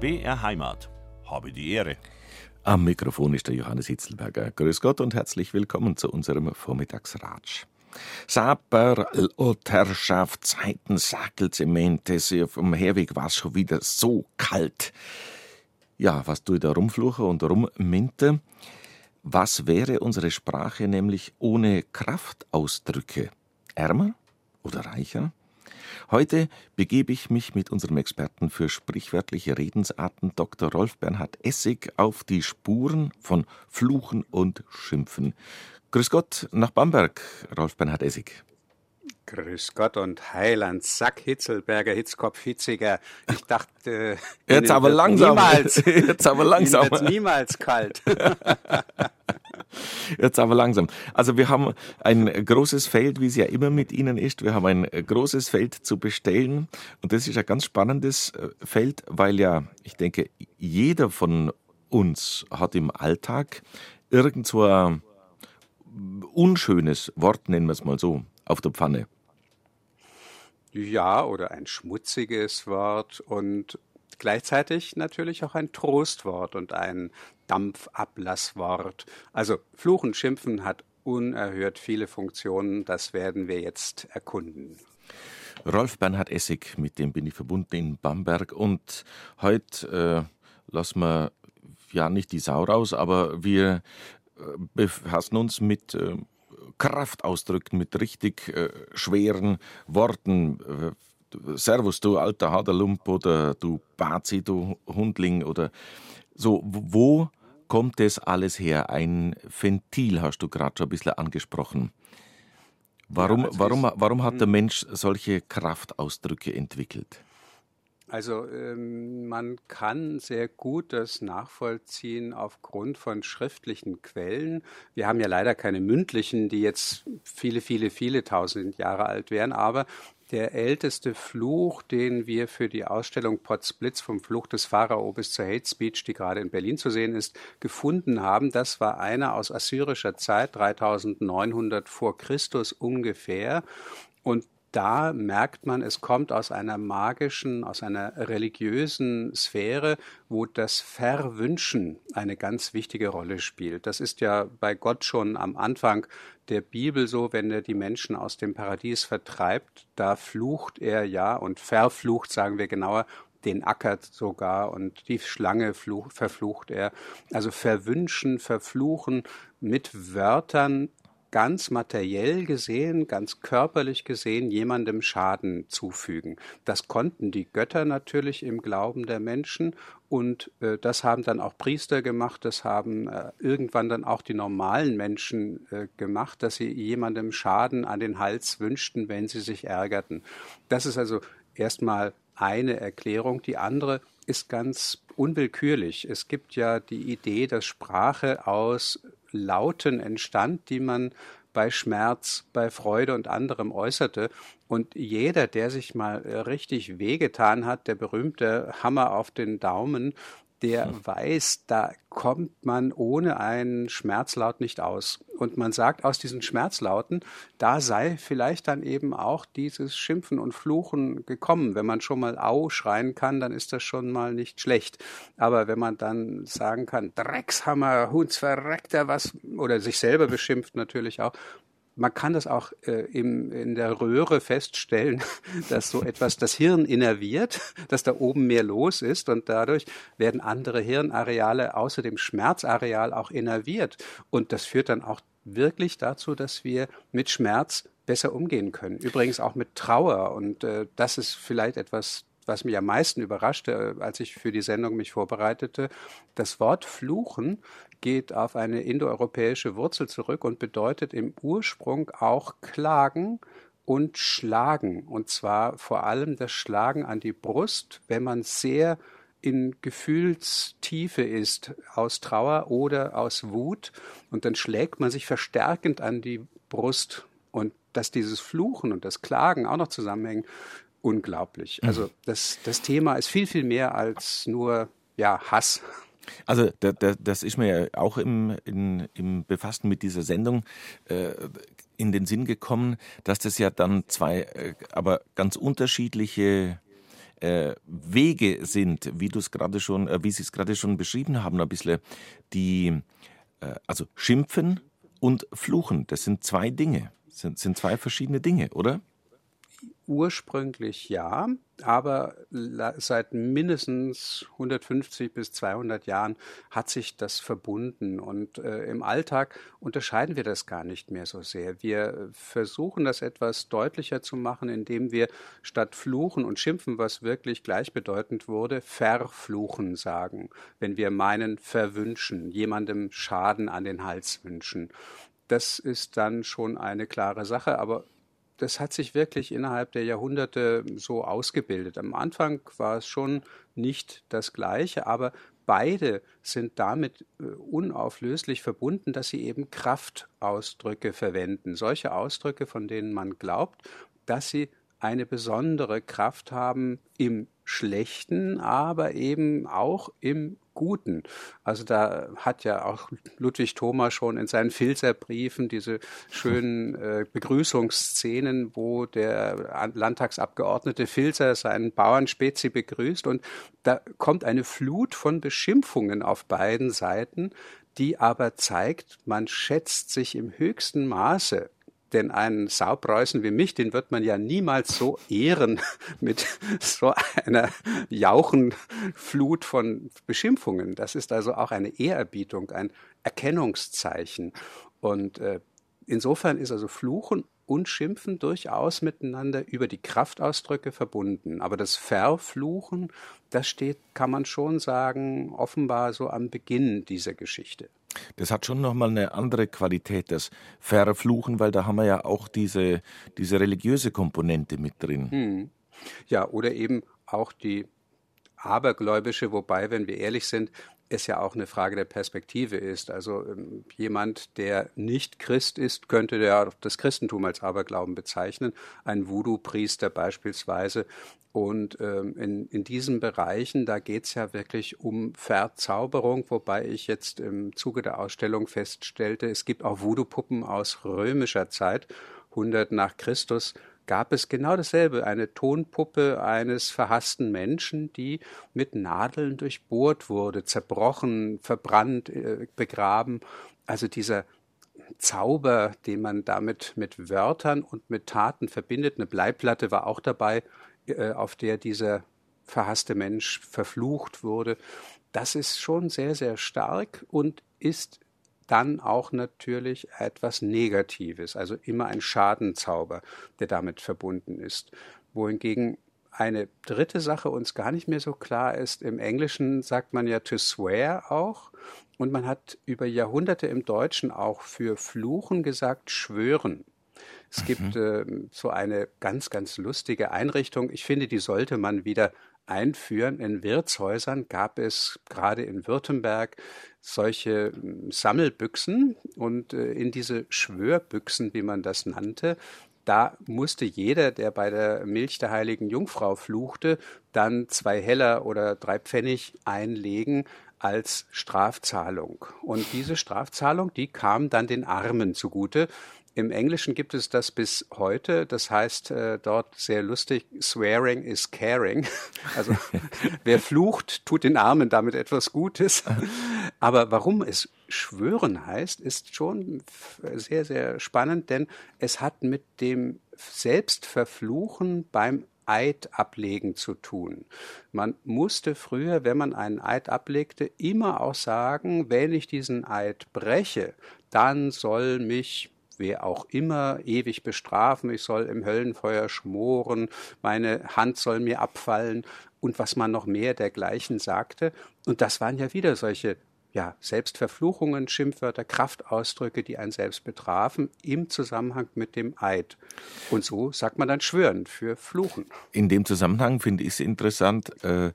BR Heimat. Habe die Ehre. Am Mikrofon ist der Johannes Hitzelberger. Grüß Gott und herzlich willkommen zu unserem Vormittagsratsch. Saper, Otterschaft, Zeiten, Sackelzemente, vom Herweg war es schon wieder so kalt. Ja, was tue ich da rumfluche und rumminte? Was wäre unsere Sprache nämlich ohne Kraftausdrücke? Ärmer oder reicher? Heute begebe ich mich mit unserem Experten für sprichwörtliche Redensarten Dr. Rolf Bernhard Essig auf die Spuren von Fluchen und Schimpfen. Grüß Gott nach Bamberg, Rolf Bernhard Essig. Grüß Gott und Heiland, Sack, Hitzelberger, Hitzkopf, Hitziger. Ich dachte, jetzt aber langsam. Niemals, jetzt aber langsam. Niemals kalt. Jetzt aber langsam. Also wir haben ein großes Feld, wie es ja immer mit Ihnen ist. Wir haben ein großes Feld zu bestellen. Und das ist ein ganz spannendes äh, Feld, weil ja, ich denke, jeder von uns hat im Alltag irgend so ein unschönes Wort, nennen wir es mal so, auf der Pfanne. Ja, oder ein schmutziges Wort und gleichzeitig natürlich auch ein Trostwort und ein Dampfablasswort. Also Fluchen, Schimpfen hat unerhört viele Funktionen, das werden wir jetzt erkunden. Rolf Bernhard Essig, mit dem bin ich verbunden in Bamberg und heute äh, lassen wir ja nicht die Sau raus, aber wir äh, befassen uns mit äh, Kraftausdrücken, mit richtig äh, schweren Worten. Äh, Servus, du alter Haderlump oder du Bazi, du Hundling oder so. Wo kommt das alles her? Ein Ventil hast du gerade schon ein bisschen angesprochen. Warum, also warum, warum hat der hm. Mensch solche Kraftausdrücke entwickelt? Also ähm, man kann sehr gut das nachvollziehen aufgrund von schriftlichen Quellen. Wir haben ja leider keine mündlichen, die jetzt viele, viele, viele tausend Jahre alt wären, aber der älteste Fluch, den wir für die Ausstellung Potsblitz vom Fluch des Pharao bis zur Hate Speech, die gerade in Berlin zu sehen ist, gefunden haben. Das war einer aus assyrischer Zeit, 3900 vor Christus ungefähr. Und da merkt man, es kommt aus einer magischen, aus einer religiösen Sphäre, wo das Verwünschen eine ganz wichtige Rolle spielt. Das ist ja bei Gott schon am Anfang der Bibel so, wenn er die Menschen aus dem Paradies vertreibt, da flucht er ja und verflucht, sagen wir genauer, den Acker sogar und die Schlange fluch, verflucht er. Also verwünschen, verfluchen mit Wörtern ganz materiell gesehen, ganz körperlich gesehen jemandem Schaden zufügen. Das konnten die Götter natürlich im Glauben der Menschen und äh, das haben dann auch Priester gemacht, das haben äh, irgendwann dann auch die normalen Menschen äh, gemacht, dass sie jemandem Schaden an den Hals wünschten, wenn sie sich ärgerten. Das ist also erstmal eine Erklärung. Die andere ist ganz unwillkürlich. Es gibt ja die Idee, dass Sprache aus Lauten entstand, die man bei Schmerz, bei Freude und anderem äußerte. Und jeder, der sich mal äh, richtig wehgetan hat, der berühmte Hammer auf den Daumen, der hm. weiß, da kommt man ohne einen Schmerzlaut nicht aus. Und man sagt aus diesen Schmerzlauten, da sei vielleicht dann eben auch dieses Schimpfen und Fluchen gekommen. Wenn man schon mal Au schreien kann, dann ist das schon mal nicht schlecht. Aber wenn man dann sagen kann, Dreckshammer, Hundsverreckter, was, oder sich selber beschimpft natürlich auch, man kann das auch äh, im, in der Röhre feststellen, dass so etwas das Hirn innerviert, dass da oben mehr los ist und dadurch werden andere Hirnareale außer dem Schmerzareal auch innerviert. Und das führt dann auch wirklich dazu, dass wir mit Schmerz besser umgehen können. Übrigens auch mit Trauer. Und äh, das ist vielleicht etwas, was mich am meisten überraschte, äh, als ich für die Sendung mich vorbereitete. Das Wort Fluchen geht auf eine indoeuropäische Wurzel zurück und bedeutet im Ursprung auch klagen und schlagen. Und zwar vor allem das Schlagen an die Brust, wenn man sehr in Gefühlstiefe ist, aus Trauer oder aus Wut. Und dann schlägt man sich verstärkend an die Brust. Und dass dieses Fluchen und das Klagen auch noch zusammenhängen, unglaublich. Also mhm. das, das Thema ist viel, viel mehr als nur ja, Hass. Also da, da, das ist mir ja auch im, in, im Befassen mit dieser Sendung äh, in den Sinn gekommen, dass das ja dann zwei, äh, aber ganz unterschiedliche äh, Wege sind, wie du es gerade schon, äh, wie Sie es gerade schon beschrieben haben, ein bisschen die, äh, also schimpfen und fluchen. Das sind zwei Dinge, sind, sind zwei verschiedene Dinge, oder? Ursprünglich ja, aber seit mindestens 150 bis 200 Jahren hat sich das verbunden und äh, im Alltag unterscheiden wir das gar nicht mehr so sehr. Wir versuchen das etwas deutlicher zu machen, indem wir statt fluchen und schimpfen, was wirklich gleichbedeutend wurde, verfluchen sagen, wenn wir meinen verwünschen, jemandem Schaden an den Hals wünschen. Das ist dann schon eine klare Sache, aber das hat sich wirklich innerhalb der Jahrhunderte so ausgebildet. Am Anfang war es schon nicht das Gleiche, aber beide sind damit äh, unauflöslich verbunden, dass sie eben Kraftausdrücke verwenden. Solche Ausdrücke, von denen man glaubt, dass sie eine besondere Kraft haben im Schlechten, aber eben auch im Guten. Also da hat ja auch Ludwig Thoma schon in seinen Filzerbriefen diese schönen äh, Begrüßungsszenen, wo der Landtagsabgeordnete Filzer seinen Bauernspezi begrüßt und da kommt eine Flut von Beschimpfungen auf beiden Seiten, die aber zeigt, man schätzt sich im höchsten Maße denn einen Saupreußen wie mich, den wird man ja niemals so ehren mit so einer Jauchenflut von Beschimpfungen. Das ist also auch eine Ehrerbietung, ein Erkennungszeichen. Und äh, insofern ist also Fluchen und Schimpfen durchaus miteinander über die Kraftausdrücke verbunden. Aber das Verfluchen, das steht, kann man schon sagen, offenbar so am Beginn dieser Geschichte. Das hat schon nochmal eine andere Qualität, das Verfluchen, weil da haben wir ja auch diese, diese religiöse Komponente mit drin. Hm. Ja, oder eben auch die abergläubische, wobei, wenn wir ehrlich sind, es ja auch eine Frage der Perspektive ist. Also ähm, jemand, der nicht Christ ist, könnte ja das Christentum als Aberglauben bezeichnen. Ein Voodoo-Priester beispielsweise. Und ähm, in, in diesen Bereichen, da geht es ja wirklich um Verzauberung, wobei ich jetzt im Zuge der Ausstellung feststellte, es gibt auch Voodoo-Puppen aus römischer Zeit, 100 nach Christus, gab es genau dasselbe, eine Tonpuppe eines verhassten Menschen, die mit Nadeln durchbohrt wurde, zerbrochen, verbrannt, äh, begraben. Also dieser Zauber, den man damit mit Wörtern und mit Taten verbindet. Eine Bleiplatte war auch dabei, äh, auf der dieser verhasste Mensch verflucht wurde. Das ist schon sehr, sehr stark und ist dann auch natürlich etwas Negatives, also immer ein Schadenzauber, der damit verbunden ist. Wohingegen eine dritte Sache uns gar nicht mehr so klar ist. Im Englischen sagt man ja to swear auch. Und man hat über Jahrhunderte im Deutschen auch für Fluchen gesagt schwören. Es mhm. gibt äh, so eine ganz, ganz lustige Einrichtung. Ich finde, die sollte man wieder einführen. In Wirtshäusern gab es gerade in Württemberg solche hm, Sammelbüchsen und äh, in diese Schwörbüchsen, wie man das nannte, da musste jeder, der bei der Milch der heiligen Jungfrau fluchte, dann zwei Heller oder drei Pfennig einlegen als Strafzahlung. Und diese Strafzahlung, die kam dann den Armen zugute. Im Englischen gibt es das bis heute. Das heißt äh, dort sehr lustig, swearing is caring. Also wer flucht, tut den Armen damit etwas Gutes. Aber warum es schwören heißt, ist schon sehr, sehr spannend, denn es hat mit dem Selbstverfluchen beim Eid ablegen zu tun. Man musste früher, wenn man einen Eid ablegte, immer auch sagen, wenn ich diesen Eid breche, dann soll mich wer auch immer ewig bestrafen, ich soll im Höllenfeuer schmoren, meine Hand soll mir abfallen und was man noch mehr dergleichen sagte. Und das waren ja wieder solche ja, Selbstverfluchungen, Schimpfwörter, Kraftausdrücke, die einen selbst betrafen, im Zusammenhang mit dem Eid. Und so sagt man dann Schwören für Fluchen. In dem Zusammenhang finde ich es interessant, äh,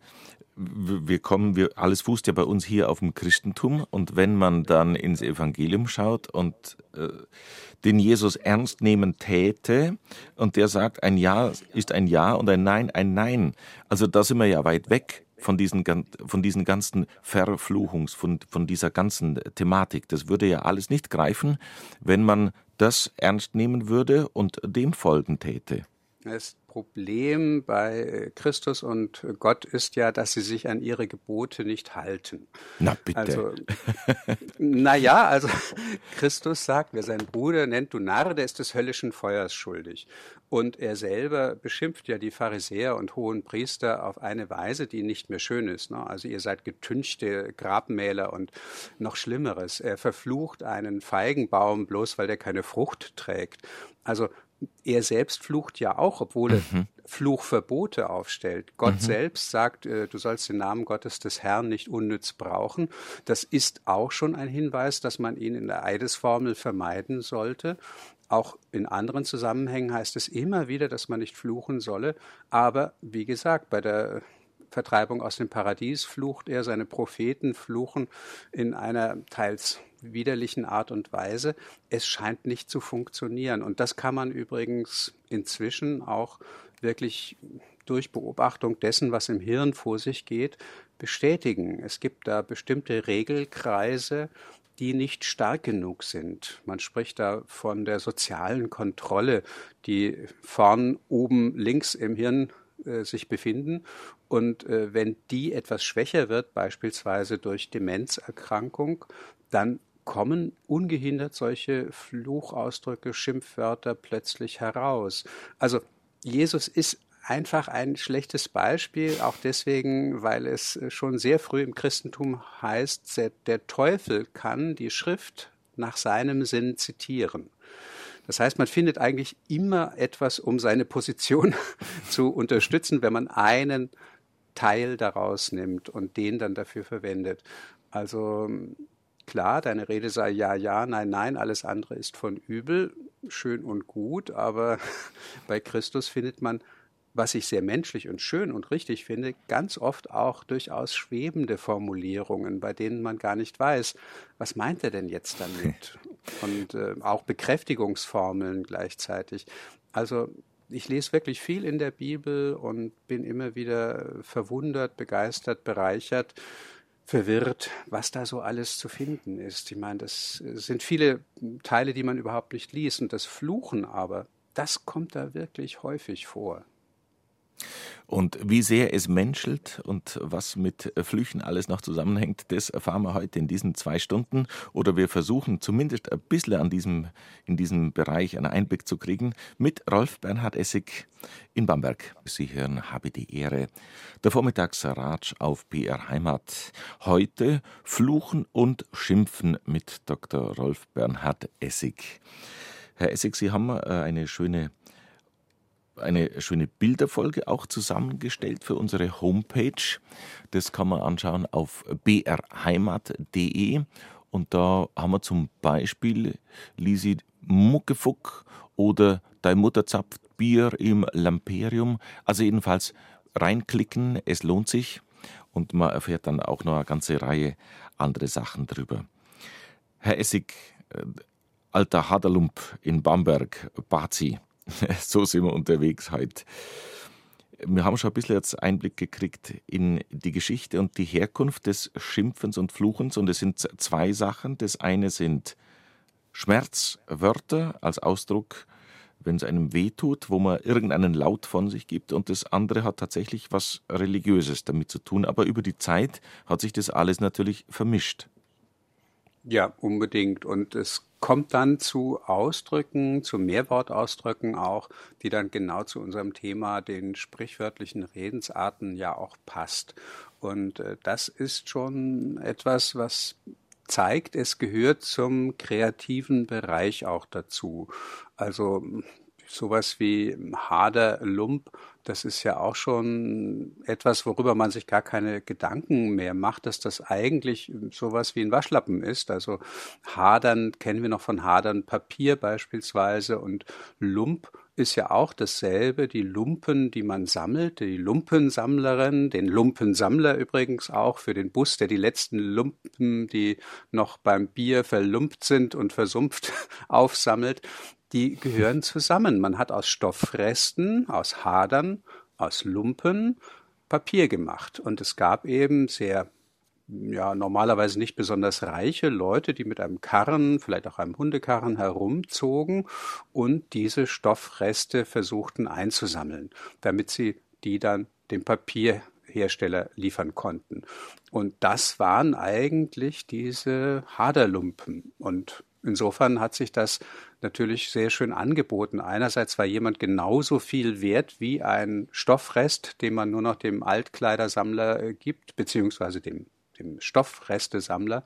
wir kommen, wir, alles fußt ja bei uns hier auf dem Christentum und wenn man dann ins Evangelium schaut und äh, den Jesus ernst nehmen täte und der sagt, ein Ja ist ein Ja und ein Nein ein Nein. Also da sind wir ja weit weg von diesen, von diesen ganzen Verfluchungs, von, von dieser ganzen Thematik. Das würde ja alles nicht greifen, wenn man das ernst nehmen würde und dem folgen täte. Das Problem bei Christus und Gott ist ja, dass sie sich an ihre Gebote nicht halten. Na bitte. Also, naja, also Christus sagt, wer seinen Bruder nennt, du Narr, der ist des höllischen Feuers schuldig. Und er selber beschimpft ja die Pharisäer und hohen Priester auf eine Weise, die nicht mehr schön ist. Ne? Also ihr seid getünchte Grabmäler und noch Schlimmeres. Er verflucht einen Feigenbaum bloß, weil der keine Frucht trägt. Also er selbst flucht ja auch, obwohl er mhm. Fluchverbote aufstellt. Gott mhm. selbst sagt, äh, du sollst den Namen Gottes des Herrn nicht unnütz brauchen. Das ist auch schon ein Hinweis, dass man ihn in der Eidesformel vermeiden sollte. Auch in anderen Zusammenhängen heißt es immer wieder, dass man nicht fluchen solle. Aber wie gesagt, bei der Vertreibung aus dem Paradies flucht er, seine Propheten fluchen in einer teils widerlichen Art und Weise. Es scheint nicht zu funktionieren. Und das kann man übrigens inzwischen auch wirklich durch Beobachtung dessen, was im Hirn vor sich geht, bestätigen. Es gibt da bestimmte Regelkreise, die nicht stark genug sind. Man spricht da von der sozialen Kontrolle, die vorn oben links im Hirn äh, sich befinden. Und äh, wenn die etwas schwächer wird, beispielsweise durch Demenzerkrankung, dann kommen ungehindert solche Fluchausdrücke, Schimpfwörter plötzlich heraus. Also Jesus ist einfach ein schlechtes Beispiel, auch deswegen, weil es schon sehr früh im Christentum heißt, der Teufel kann die Schrift nach seinem Sinn zitieren. Das heißt, man findet eigentlich immer etwas, um seine Position zu unterstützen, wenn man einen Teil daraus nimmt und den dann dafür verwendet. Also klar, deine Rede sei ja, ja, nein, nein, alles andere ist von übel, schön und gut, aber bei Christus findet man was ich sehr menschlich und schön und richtig finde, ganz oft auch durchaus schwebende Formulierungen, bei denen man gar nicht weiß, was meint er denn jetzt damit? Und äh, auch Bekräftigungsformeln gleichzeitig. Also ich lese wirklich viel in der Bibel und bin immer wieder verwundert, begeistert, bereichert, verwirrt, was da so alles zu finden ist. Ich meine, das sind viele Teile, die man überhaupt nicht liest. Und das Fluchen aber, das kommt da wirklich häufig vor. Und wie sehr es menschelt und was mit Flüchen alles noch zusammenhängt, das erfahren wir heute in diesen zwei Stunden. Oder wir versuchen zumindest ein bisschen an diesem, in diesem Bereich einen Einblick zu kriegen mit Rolf Bernhard Essig in Bamberg. Sie hören Habe die Ehre. Der Vormittagsratsch auf BR Heimat. Heute Fluchen und Schimpfen mit Dr. Rolf Bernhard Essig. Herr Essig, Sie haben äh, eine schöne eine schöne Bilderfolge auch zusammengestellt für unsere Homepage. Das kann man anschauen auf brheimat.de. Und da haben wir zum Beispiel Lisi Muckefuck oder Dein Mutter zapft Bier im Lamperium. Also jedenfalls reinklicken, es lohnt sich. Und man erfährt dann auch noch eine ganze Reihe andere Sachen drüber. Herr Essig, äh, alter Haderlump in Bamberg, Bazi, so sind wir unterwegs heute. Wir haben schon ein bisschen jetzt Einblick gekriegt in die Geschichte und die Herkunft des Schimpfens und Fluchens. Und es sind zwei Sachen. Das eine sind Schmerzwörter als Ausdruck, wenn es einem wehtut, wo man irgendeinen Laut von sich gibt. Und das andere hat tatsächlich was Religiöses damit zu tun. Aber über die Zeit hat sich das alles natürlich vermischt. Ja, unbedingt. Und es kommt dann zu Ausdrücken, zu Mehrwortausdrücken auch, die dann genau zu unserem Thema, den sprichwörtlichen Redensarten ja auch passt. Und äh, das ist schon etwas, was zeigt, es gehört zum kreativen Bereich auch dazu. Also sowas wie Hader, Lump, das ist ja auch schon etwas, worüber man sich gar keine Gedanken mehr macht, dass das eigentlich sowas wie ein Waschlappen ist. Also Hadern kennen wir noch von Hadern Papier beispielsweise und Lump ist ja auch dasselbe, die Lumpen, die man sammelt, die Lumpensammlerin, den Lumpensammler übrigens auch für den Bus, der die letzten Lumpen, die noch beim Bier verlumpt sind und versumpft, aufsammelt die gehören zusammen. Man hat aus Stoffresten, aus Hadern, aus Lumpen Papier gemacht. Und es gab eben sehr ja normalerweise nicht besonders reiche Leute, die mit einem Karren, vielleicht auch einem Hundekarren herumzogen und diese Stoffreste versuchten einzusammeln, damit sie die dann dem Papierhersteller liefern konnten. Und das waren eigentlich diese Haderlumpen. Und insofern hat sich das natürlich sehr schön angeboten. Einerseits war jemand genauso viel wert wie ein Stoffrest, den man nur noch dem Altkleidersammler äh, gibt, beziehungsweise dem dem Stoffrestesammler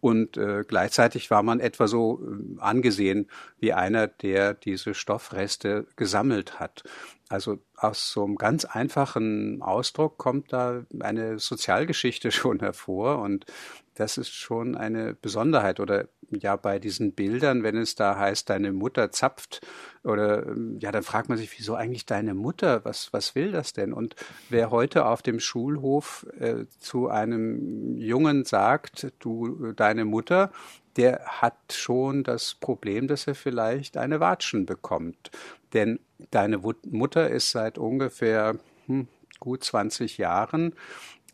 und äh, gleichzeitig war man etwa so äh, angesehen wie einer, der diese Stoffreste gesammelt hat. Also aus so einem ganz einfachen Ausdruck kommt da eine Sozialgeschichte schon hervor und das ist schon eine Besonderheit. Oder ja, bei diesen Bildern, wenn es da heißt, deine Mutter zapft, oder ja, dann fragt man sich, wieso eigentlich deine Mutter? Was, was will das denn? Und wer heute auf dem Schulhof äh, zu einem Jungen sagt, du, deine Mutter, der hat schon das Problem, dass er vielleicht eine Watschen bekommt. Denn deine Mutter ist seit ungefähr hm, gut 20 Jahren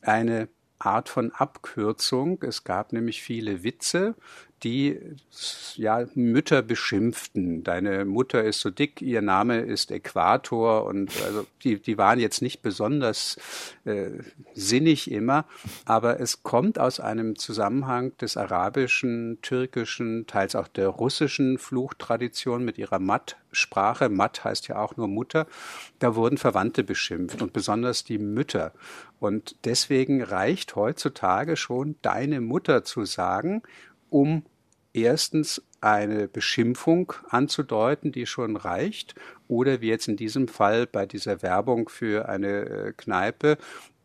eine Art von Abkürzung. Es gab nämlich viele Witze, die ja Mütter beschimpften. Deine Mutter ist so dick, ihr Name ist Äquator und also die, die waren jetzt nicht besonders äh, sinnig immer, aber es kommt aus einem Zusammenhang des arabischen, türkischen, teils auch der russischen Fluchtradition mit ihrer Matt-Sprache. Matt heißt ja auch nur Mutter. Da wurden Verwandte beschimpft und besonders die Mütter. Und deswegen reicht heutzutage schon deine Mutter zu sagen, um erstens eine Beschimpfung anzudeuten, die schon reicht, oder wie jetzt in diesem Fall bei dieser Werbung für eine äh, Kneipe,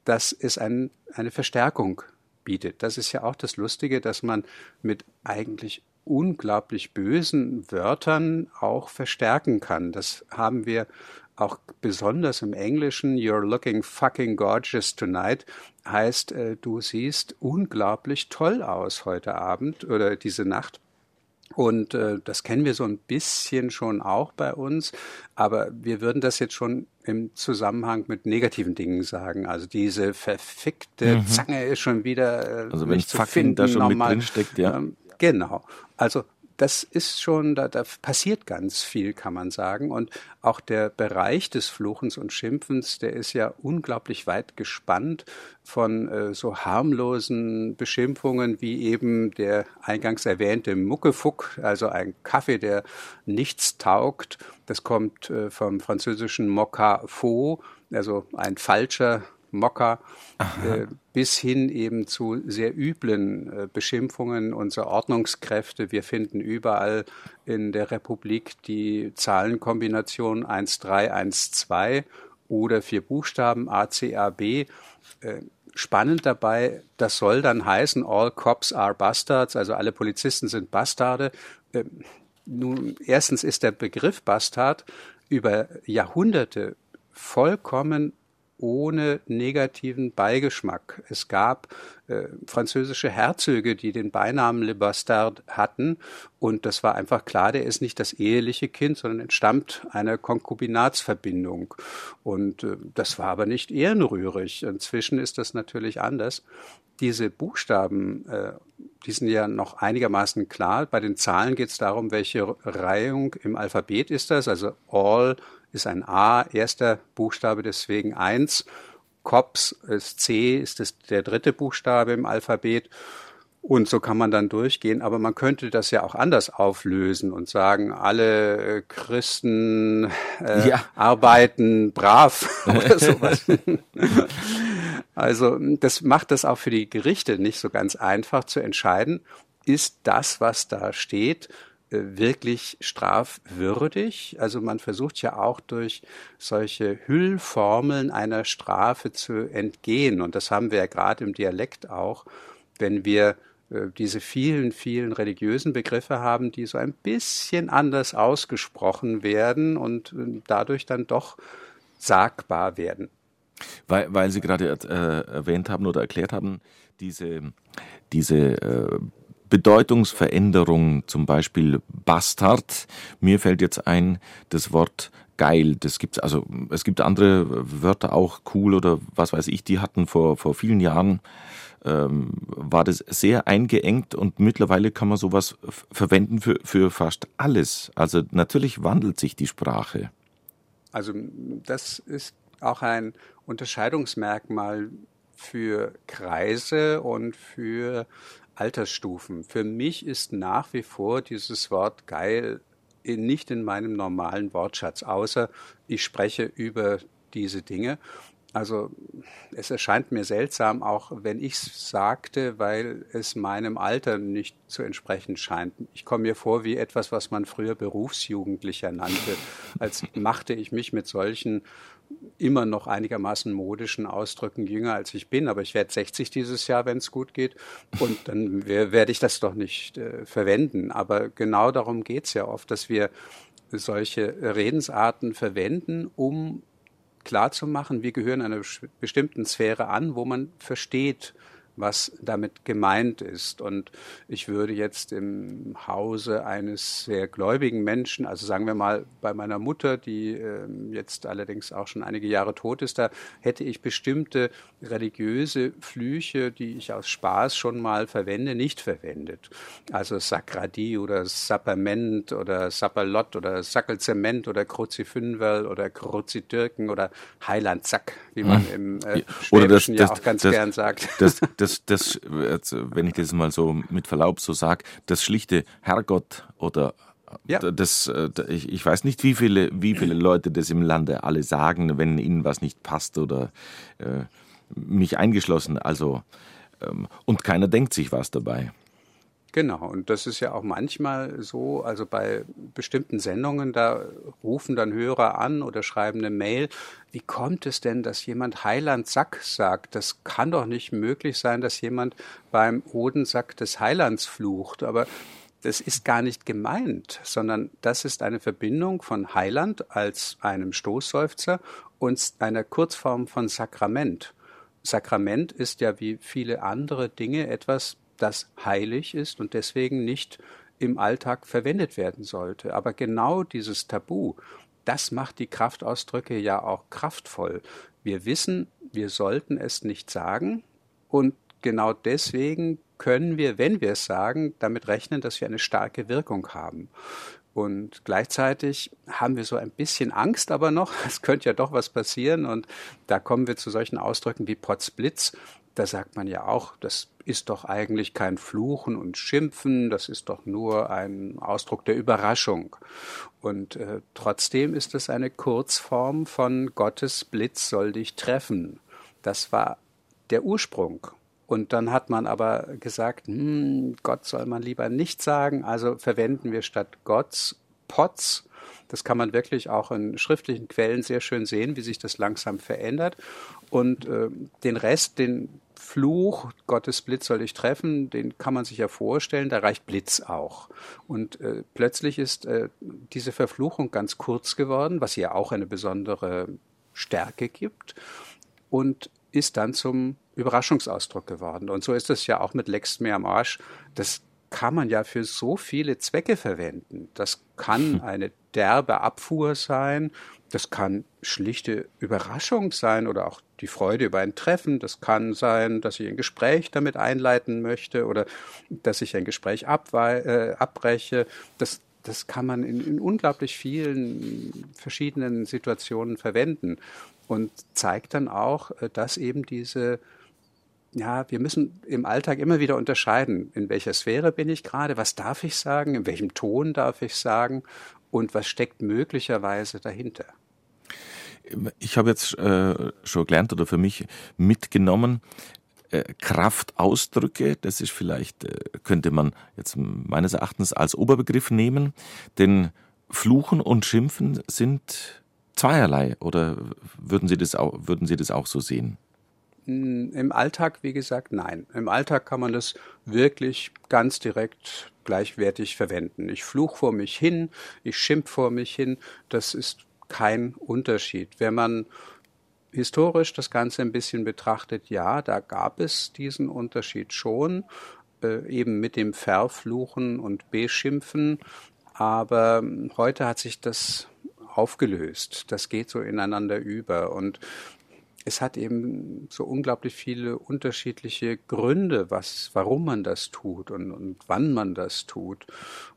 dass es ein, eine Verstärkung bietet. Das ist ja auch das Lustige, dass man mit eigentlich unglaublich bösen Wörtern auch verstärken kann. Das haben wir auch besonders im Englischen, You're looking fucking gorgeous tonight, heißt, äh, du siehst unglaublich toll aus heute Abend oder diese Nacht. Und äh, das kennen wir so ein bisschen schon auch bei uns, aber wir würden das jetzt schon im Zusammenhang mit negativen Dingen sagen. Also diese verfickte mhm. Zange ist schon wieder äh, also wenn zu finden, da schon normal. mit drin steckt, ja. Ähm, genau. Also das ist schon, da, da passiert ganz viel, kann man sagen. Und auch der Bereich des Fluchens und Schimpfens, der ist ja unglaublich weit gespannt von äh, so harmlosen Beschimpfungen wie eben der eingangs erwähnte Muckefuck, also ein Kaffee, der nichts taugt. Das kommt äh, vom französischen Mocca faux, also ein falscher Mokka, äh, bis hin eben zu sehr üblen äh, Beschimpfungen unserer Ordnungskräfte. Wir finden überall in der Republik die Zahlenkombination 1312 oder vier Buchstaben ACAB. Äh, spannend dabei, das soll dann heißen, all cops are bastards, also alle Polizisten sind Bastarde. Äh, nun, erstens ist der Begriff Bastard über Jahrhunderte vollkommen ohne negativen Beigeschmack. Es gab äh, französische Herzöge, die den Beinamen Le Bastard hatten und das war einfach klar, der ist nicht das eheliche Kind, sondern entstammt einer Konkubinatsverbindung und äh, das war aber nicht ehrenrührig. Inzwischen ist das natürlich anders. Diese Buchstaben, äh, die sind ja noch einigermaßen klar. Bei den Zahlen geht es darum, welche Reihung im Alphabet ist das, also all ist ein A, erster Buchstabe, deswegen eins. Cops ist C, ist das der dritte Buchstabe im Alphabet. Und so kann man dann durchgehen. Aber man könnte das ja auch anders auflösen und sagen, alle äh, Christen äh, ja. arbeiten brav oder sowas. also das macht das auch für die Gerichte nicht so ganz einfach zu entscheiden, ist das, was da steht, wirklich strafwürdig. Also man versucht ja auch durch solche Hüllformeln einer Strafe zu entgehen. Und das haben wir ja gerade im Dialekt auch, wenn wir äh, diese vielen, vielen religiösen Begriffe haben, die so ein bisschen anders ausgesprochen werden und äh, dadurch dann doch sagbar werden. Weil, weil Sie gerade äh, erwähnt haben oder erklärt haben, diese, diese äh, Bedeutungsveränderung, zum Beispiel Bastard. Mir fällt jetzt ein das Wort geil. Das gibt's also es gibt andere Wörter auch cool oder was weiß ich. Die hatten vor vor vielen Jahren ähm, war das sehr eingeengt und mittlerweile kann man sowas verwenden für, für fast alles. Also natürlich wandelt sich die Sprache. Also das ist auch ein Unterscheidungsmerkmal für Kreise und für Altersstufen. Für mich ist nach wie vor dieses Wort geil nicht in meinem normalen Wortschatz, außer ich spreche über diese Dinge. Also es erscheint mir seltsam, auch wenn ich es sagte, weil es meinem Alter nicht zu entsprechen scheint. Ich komme mir vor wie etwas, was man früher Berufsjugendlicher nannte, als machte ich mich mit solchen immer noch einigermaßen modischen Ausdrücken jünger als ich bin, aber ich werde 60 dieses Jahr, wenn es gut geht, und dann werde ich das doch nicht äh, verwenden. Aber genau darum geht es ja oft, dass wir solche Redensarten verwenden, um klarzumachen, wir gehören einer bestimmten Sphäre an, wo man versteht, was damit gemeint ist. Und ich würde jetzt im Hause eines sehr gläubigen Menschen, also sagen wir mal bei meiner Mutter, die äh, jetzt allerdings auch schon einige Jahre tot ist, da hätte ich bestimmte religiöse Flüche, die ich aus Spaß schon mal verwende, nicht verwendet. Also Sakradi oder Sapperment oder Sapperlott oder Sackelzement oder Kruzifünverl oder Kruzitürken oder Heilandsack, wie man hm. im äh, Schwäbischen ja auch ganz das, gern sagt. Das, das, das, wenn ich das mal so mit Verlaub so sage, das schlichte Herrgott oder ja. Das, äh, ich, ich weiß nicht, wie viele, wie viele Leute das im Lande alle sagen, wenn ihnen was nicht passt oder äh, mich eingeschlossen. Also ähm, und keiner denkt sich was dabei. Genau, und das ist ja auch manchmal so, also bei bestimmten Sendungen, da rufen dann Hörer an oder schreiben eine Mail, wie kommt es denn, dass jemand Heiland Sack sagt? Das kann doch nicht möglich sein, dass jemand beim Hodensack des Heilands flucht, aber das ist gar nicht gemeint, sondern das ist eine Verbindung von Heiland als einem Stoßseufzer und einer Kurzform von Sakrament. Sakrament ist ja wie viele andere Dinge etwas, das heilig ist und deswegen nicht im Alltag verwendet werden sollte. Aber genau dieses Tabu, das macht die Kraftausdrücke ja auch kraftvoll. Wir wissen, wir sollten es nicht sagen und genau deswegen können wir, wenn wir es sagen, damit rechnen, dass wir eine starke Wirkung haben. Und gleichzeitig haben wir so ein bisschen Angst aber noch, es könnte ja doch was passieren. Und da kommen wir zu solchen Ausdrücken wie Potzblitz. Da sagt man ja auch, das ist doch eigentlich kein Fluchen und Schimpfen, das ist doch nur ein Ausdruck der Überraschung. Und äh, trotzdem ist es eine Kurzform von Gottes Blitz soll dich treffen. Das war der Ursprung. Und dann hat man aber gesagt, hm, Gott soll man lieber nicht sagen, also verwenden wir statt Gottes Potz. Das kann man wirklich auch in schriftlichen Quellen sehr schön sehen, wie sich das langsam verändert. Und äh, den Rest, den Fluch, Gottes Blitz soll dich treffen, den kann man sich ja vorstellen, da reicht Blitz auch. Und äh, plötzlich ist äh, diese Verfluchung ganz kurz geworden, was ihr auch eine besondere Stärke gibt und ist dann zum Überraschungsausdruck geworden. Und so ist es ja auch mit Lex mir am Arsch. Das kann man ja für so viele Zwecke verwenden. Das kann hm. eine derbe Abfuhr sein, das kann schlichte Überraschung sein oder auch die Freude über ein Treffen. Das kann sein, dass ich ein Gespräch damit einleiten möchte oder dass ich ein Gespräch äh, abbreche. Das, das kann man in, in unglaublich vielen verschiedenen Situationen verwenden und zeigt dann auch, äh, dass eben diese ja, wir müssen im Alltag immer wieder unterscheiden, in welcher Sphäre bin ich gerade, was darf ich sagen, in welchem Ton darf ich sagen und was steckt möglicherweise dahinter. Ich habe jetzt äh, schon gelernt oder für mich mitgenommen, äh, Kraftausdrücke, das ist vielleicht, äh, könnte man jetzt meines Erachtens als Oberbegriff nehmen, denn Fluchen und Schimpfen sind zweierlei oder würden Sie das auch, würden Sie das auch so sehen? Hm, Im Alltag, wie gesagt, nein. Im Alltag kann man das wirklich ganz direkt gleichwertig verwenden. Ich fluch vor mich hin, ich schimpf vor mich hin. Das ist kein Unterschied. Wenn man historisch das Ganze ein bisschen betrachtet, ja, da gab es diesen Unterschied schon, äh, eben mit dem Verfluchen und Beschimpfen. Aber heute hat sich das aufgelöst. Das geht so ineinander über. Und es hat eben so unglaublich viele unterschiedliche Gründe, was, warum man das tut und, und wann man das tut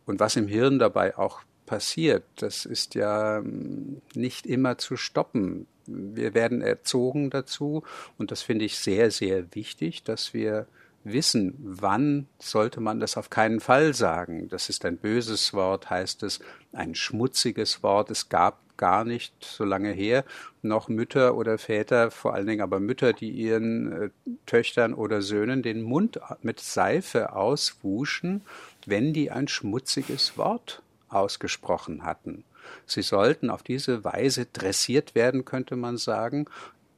und was im Hirn dabei auch passiert. Das ist ja hm, nicht immer zu stoppen. Wir werden erzogen dazu und das finde ich sehr, sehr wichtig, dass wir wissen, wann sollte man das auf keinen Fall sagen. Das ist ein böses Wort, heißt es, ein schmutziges Wort. Es gab gar nicht so lange her noch Mütter oder Väter, vor allen Dingen aber Mütter, die ihren äh, Töchtern oder Söhnen den Mund mit Seife auswuschen, wenn die ein schmutziges Wort ausgesprochen hatten. Sie sollten auf diese Weise dressiert werden, könnte man sagen,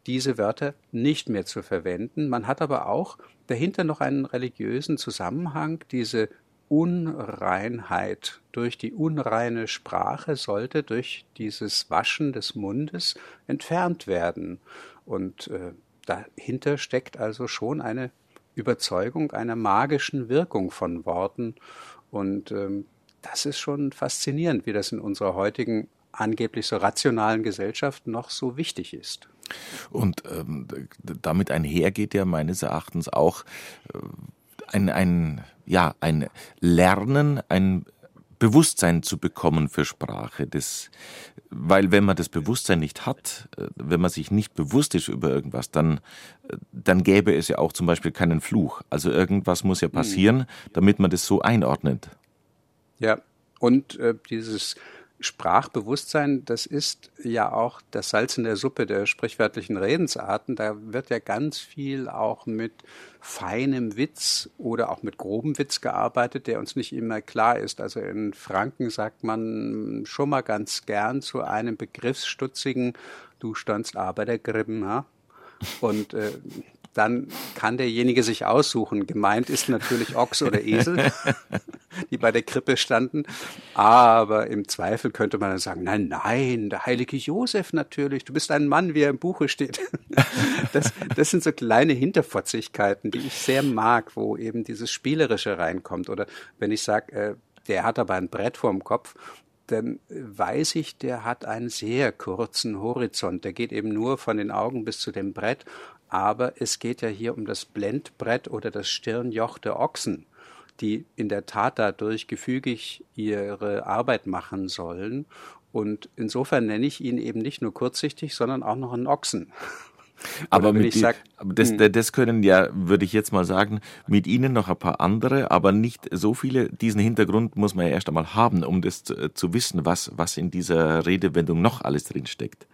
diese Wörter nicht mehr zu verwenden. Man hat aber auch dahinter noch einen religiösen Zusammenhang. Diese Unreinheit durch die unreine Sprache sollte durch dieses Waschen des Mundes entfernt werden. Und äh, dahinter steckt also schon eine Überzeugung einer magischen Wirkung von Worten. Und ähm, das ist schon faszinierend, wie das in unserer heutigen angeblich so rationalen Gesellschaft noch so wichtig ist. Und ähm, damit einhergeht ja meines Erachtens auch äh, ein, ein, ja, ein Lernen, ein Bewusstsein zu bekommen für Sprache. Das, weil wenn man das Bewusstsein nicht hat, äh, wenn man sich nicht bewusst ist über irgendwas, dann, äh, dann gäbe es ja auch zum Beispiel keinen Fluch. Also irgendwas muss ja passieren, damit man das so einordnet. Ja, und äh, dieses Sprachbewusstsein, das ist ja auch das Salz in der Suppe der sprichwörtlichen Redensarten. Da wird ja ganz viel auch mit feinem Witz oder auch mit grobem Witz gearbeitet, der uns nicht immer klar ist. Also in Franken sagt man schon mal ganz gern zu einem begriffsstutzigen, du standst aber der Gribben, ha? Und äh, dann kann derjenige sich aussuchen. Gemeint ist natürlich Ochs oder Esel, die bei der Krippe standen. Aber im Zweifel könnte man dann sagen, nein, nein, der heilige Josef natürlich. Du bist ein Mann, wie er im Buche steht. Das, das sind so kleine Hinterfotzigkeiten, die ich sehr mag, wo eben dieses Spielerische reinkommt. Oder wenn ich sage, äh, der hat aber ein Brett vorm Kopf, dann weiß ich, der hat einen sehr kurzen Horizont. Der geht eben nur von den Augen bis zu dem Brett aber es geht ja hier um das Blendbrett oder das Stirnjoch der Ochsen, die in der Tat dadurch gefügig ihre Arbeit machen sollen. Und insofern nenne ich ihn eben nicht nur kurzsichtig, sondern auch noch einen Ochsen. Aber, mit die, sag, das, hm. das können ja, würde ich jetzt mal sagen, mit Ihnen noch ein paar andere, aber nicht so viele. Diesen Hintergrund muss man ja erst einmal haben, um das zu, zu wissen, was, was in dieser Redewendung noch alles drinsteckt.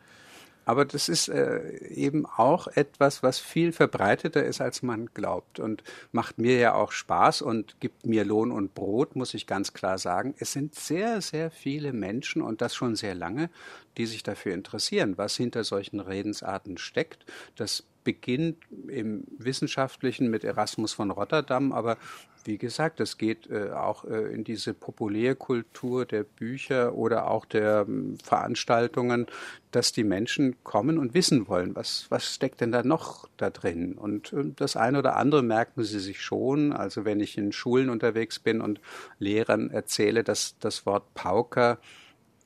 Aber das ist äh, eben auch etwas, was viel verbreiteter ist, als man glaubt und macht mir ja auch Spaß und gibt mir Lohn und Brot, muss ich ganz klar sagen. Es sind sehr, sehr viele Menschen und das schon sehr lange, die sich dafür interessieren, was hinter solchen Redensarten steckt. Das beginnt im Wissenschaftlichen mit Erasmus von Rotterdam, aber wie gesagt, es geht äh, auch äh, in diese Populärkultur der Bücher oder auch der ähm, Veranstaltungen, dass die Menschen kommen und wissen wollen, was, was steckt denn da noch da drin? Und äh, das eine oder andere merken sie sich schon. Also wenn ich in Schulen unterwegs bin und Lehrern erzähle, dass das Wort Pauker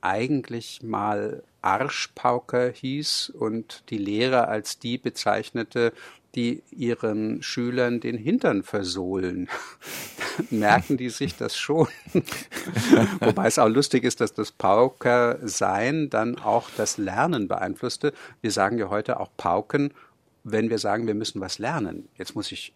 eigentlich mal Arschpauker hieß und die Lehrer als die bezeichnete, die ihren Schülern den Hintern versohlen. merken die sich das schon. Wobei es auch lustig ist, dass das Pauker-Sein dann auch das Lernen beeinflusste. Wir sagen ja heute auch Pauken, wenn wir sagen, wir müssen was lernen. Jetzt muss ich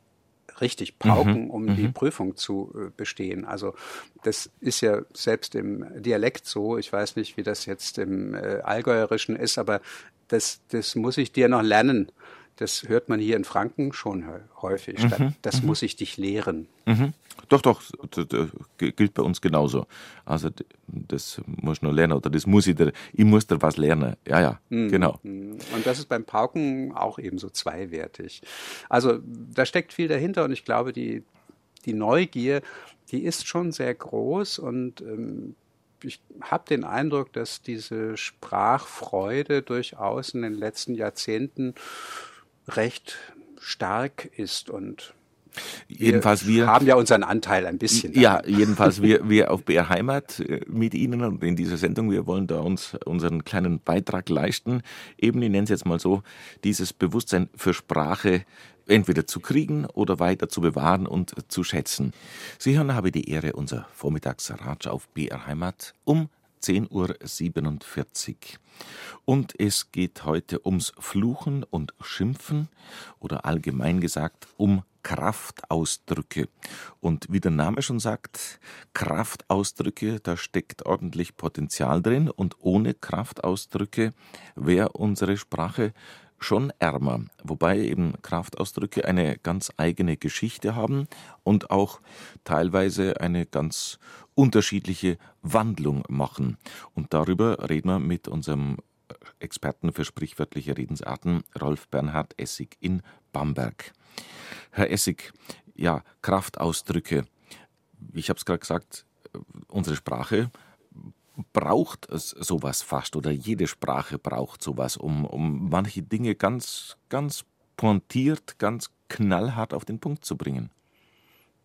richtig pauken, mhm. um mhm. die Prüfung zu äh, bestehen. Also das ist ja selbst im Dialekt so. Ich weiß nicht, wie das jetzt im äh, Allgäuerischen ist, aber das, das muss ich dir noch lernen. Das hört man hier in Franken schon häufig. Mhm. Das mhm. muss ich dich lehren. Mhm. Doch, doch, das gilt bei uns genauso. Also das muss ich noch lernen oder das muss ich, da, ich muss da was lernen. Ja, ja, mhm. genau. Mhm. Und das ist beim Pauken auch ebenso zweiwertig. Also da steckt viel dahinter und ich glaube, die, die Neugier, die ist schon sehr groß und ähm, ich habe den Eindruck, dass diese Sprachfreude durchaus in den letzten Jahrzehnten recht stark ist und Jedenfalls wir, wir haben ja unseren Anteil ein bisschen. Ja, jedenfalls wir, wir auf BR Heimat äh, mit Ihnen und in dieser Sendung, wir wollen da uns unseren kleinen Beitrag leisten. Eben, ich nenne es jetzt mal so, dieses Bewusstsein für Sprache entweder zu kriegen oder weiter zu bewahren und zu schätzen. Sie hören, habe die Ehre, unser Vormittagsratsch auf BR Heimat um 10.47 Uhr. Und es geht heute ums Fluchen und Schimpfen oder allgemein gesagt um Kraftausdrücke. Und wie der Name schon sagt, Kraftausdrücke, da steckt ordentlich Potenzial drin und ohne Kraftausdrücke wäre unsere Sprache schon ärmer, wobei eben Kraftausdrücke eine ganz eigene Geschichte haben und auch teilweise eine ganz unterschiedliche Wandlung machen. Und darüber reden wir mit unserem Experten für sprichwörtliche Redensarten, Rolf Bernhard Essig in Bamberg. Herr Essig, ja, Kraftausdrücke. Ich habe es gerade gesagt, unsere Sprache braucht es sowas fast oder jede Sprache braucht sowas, um, um manche Dinge ganz, ganz pointiert, ganz knallhart auf den Punkt zu bringen.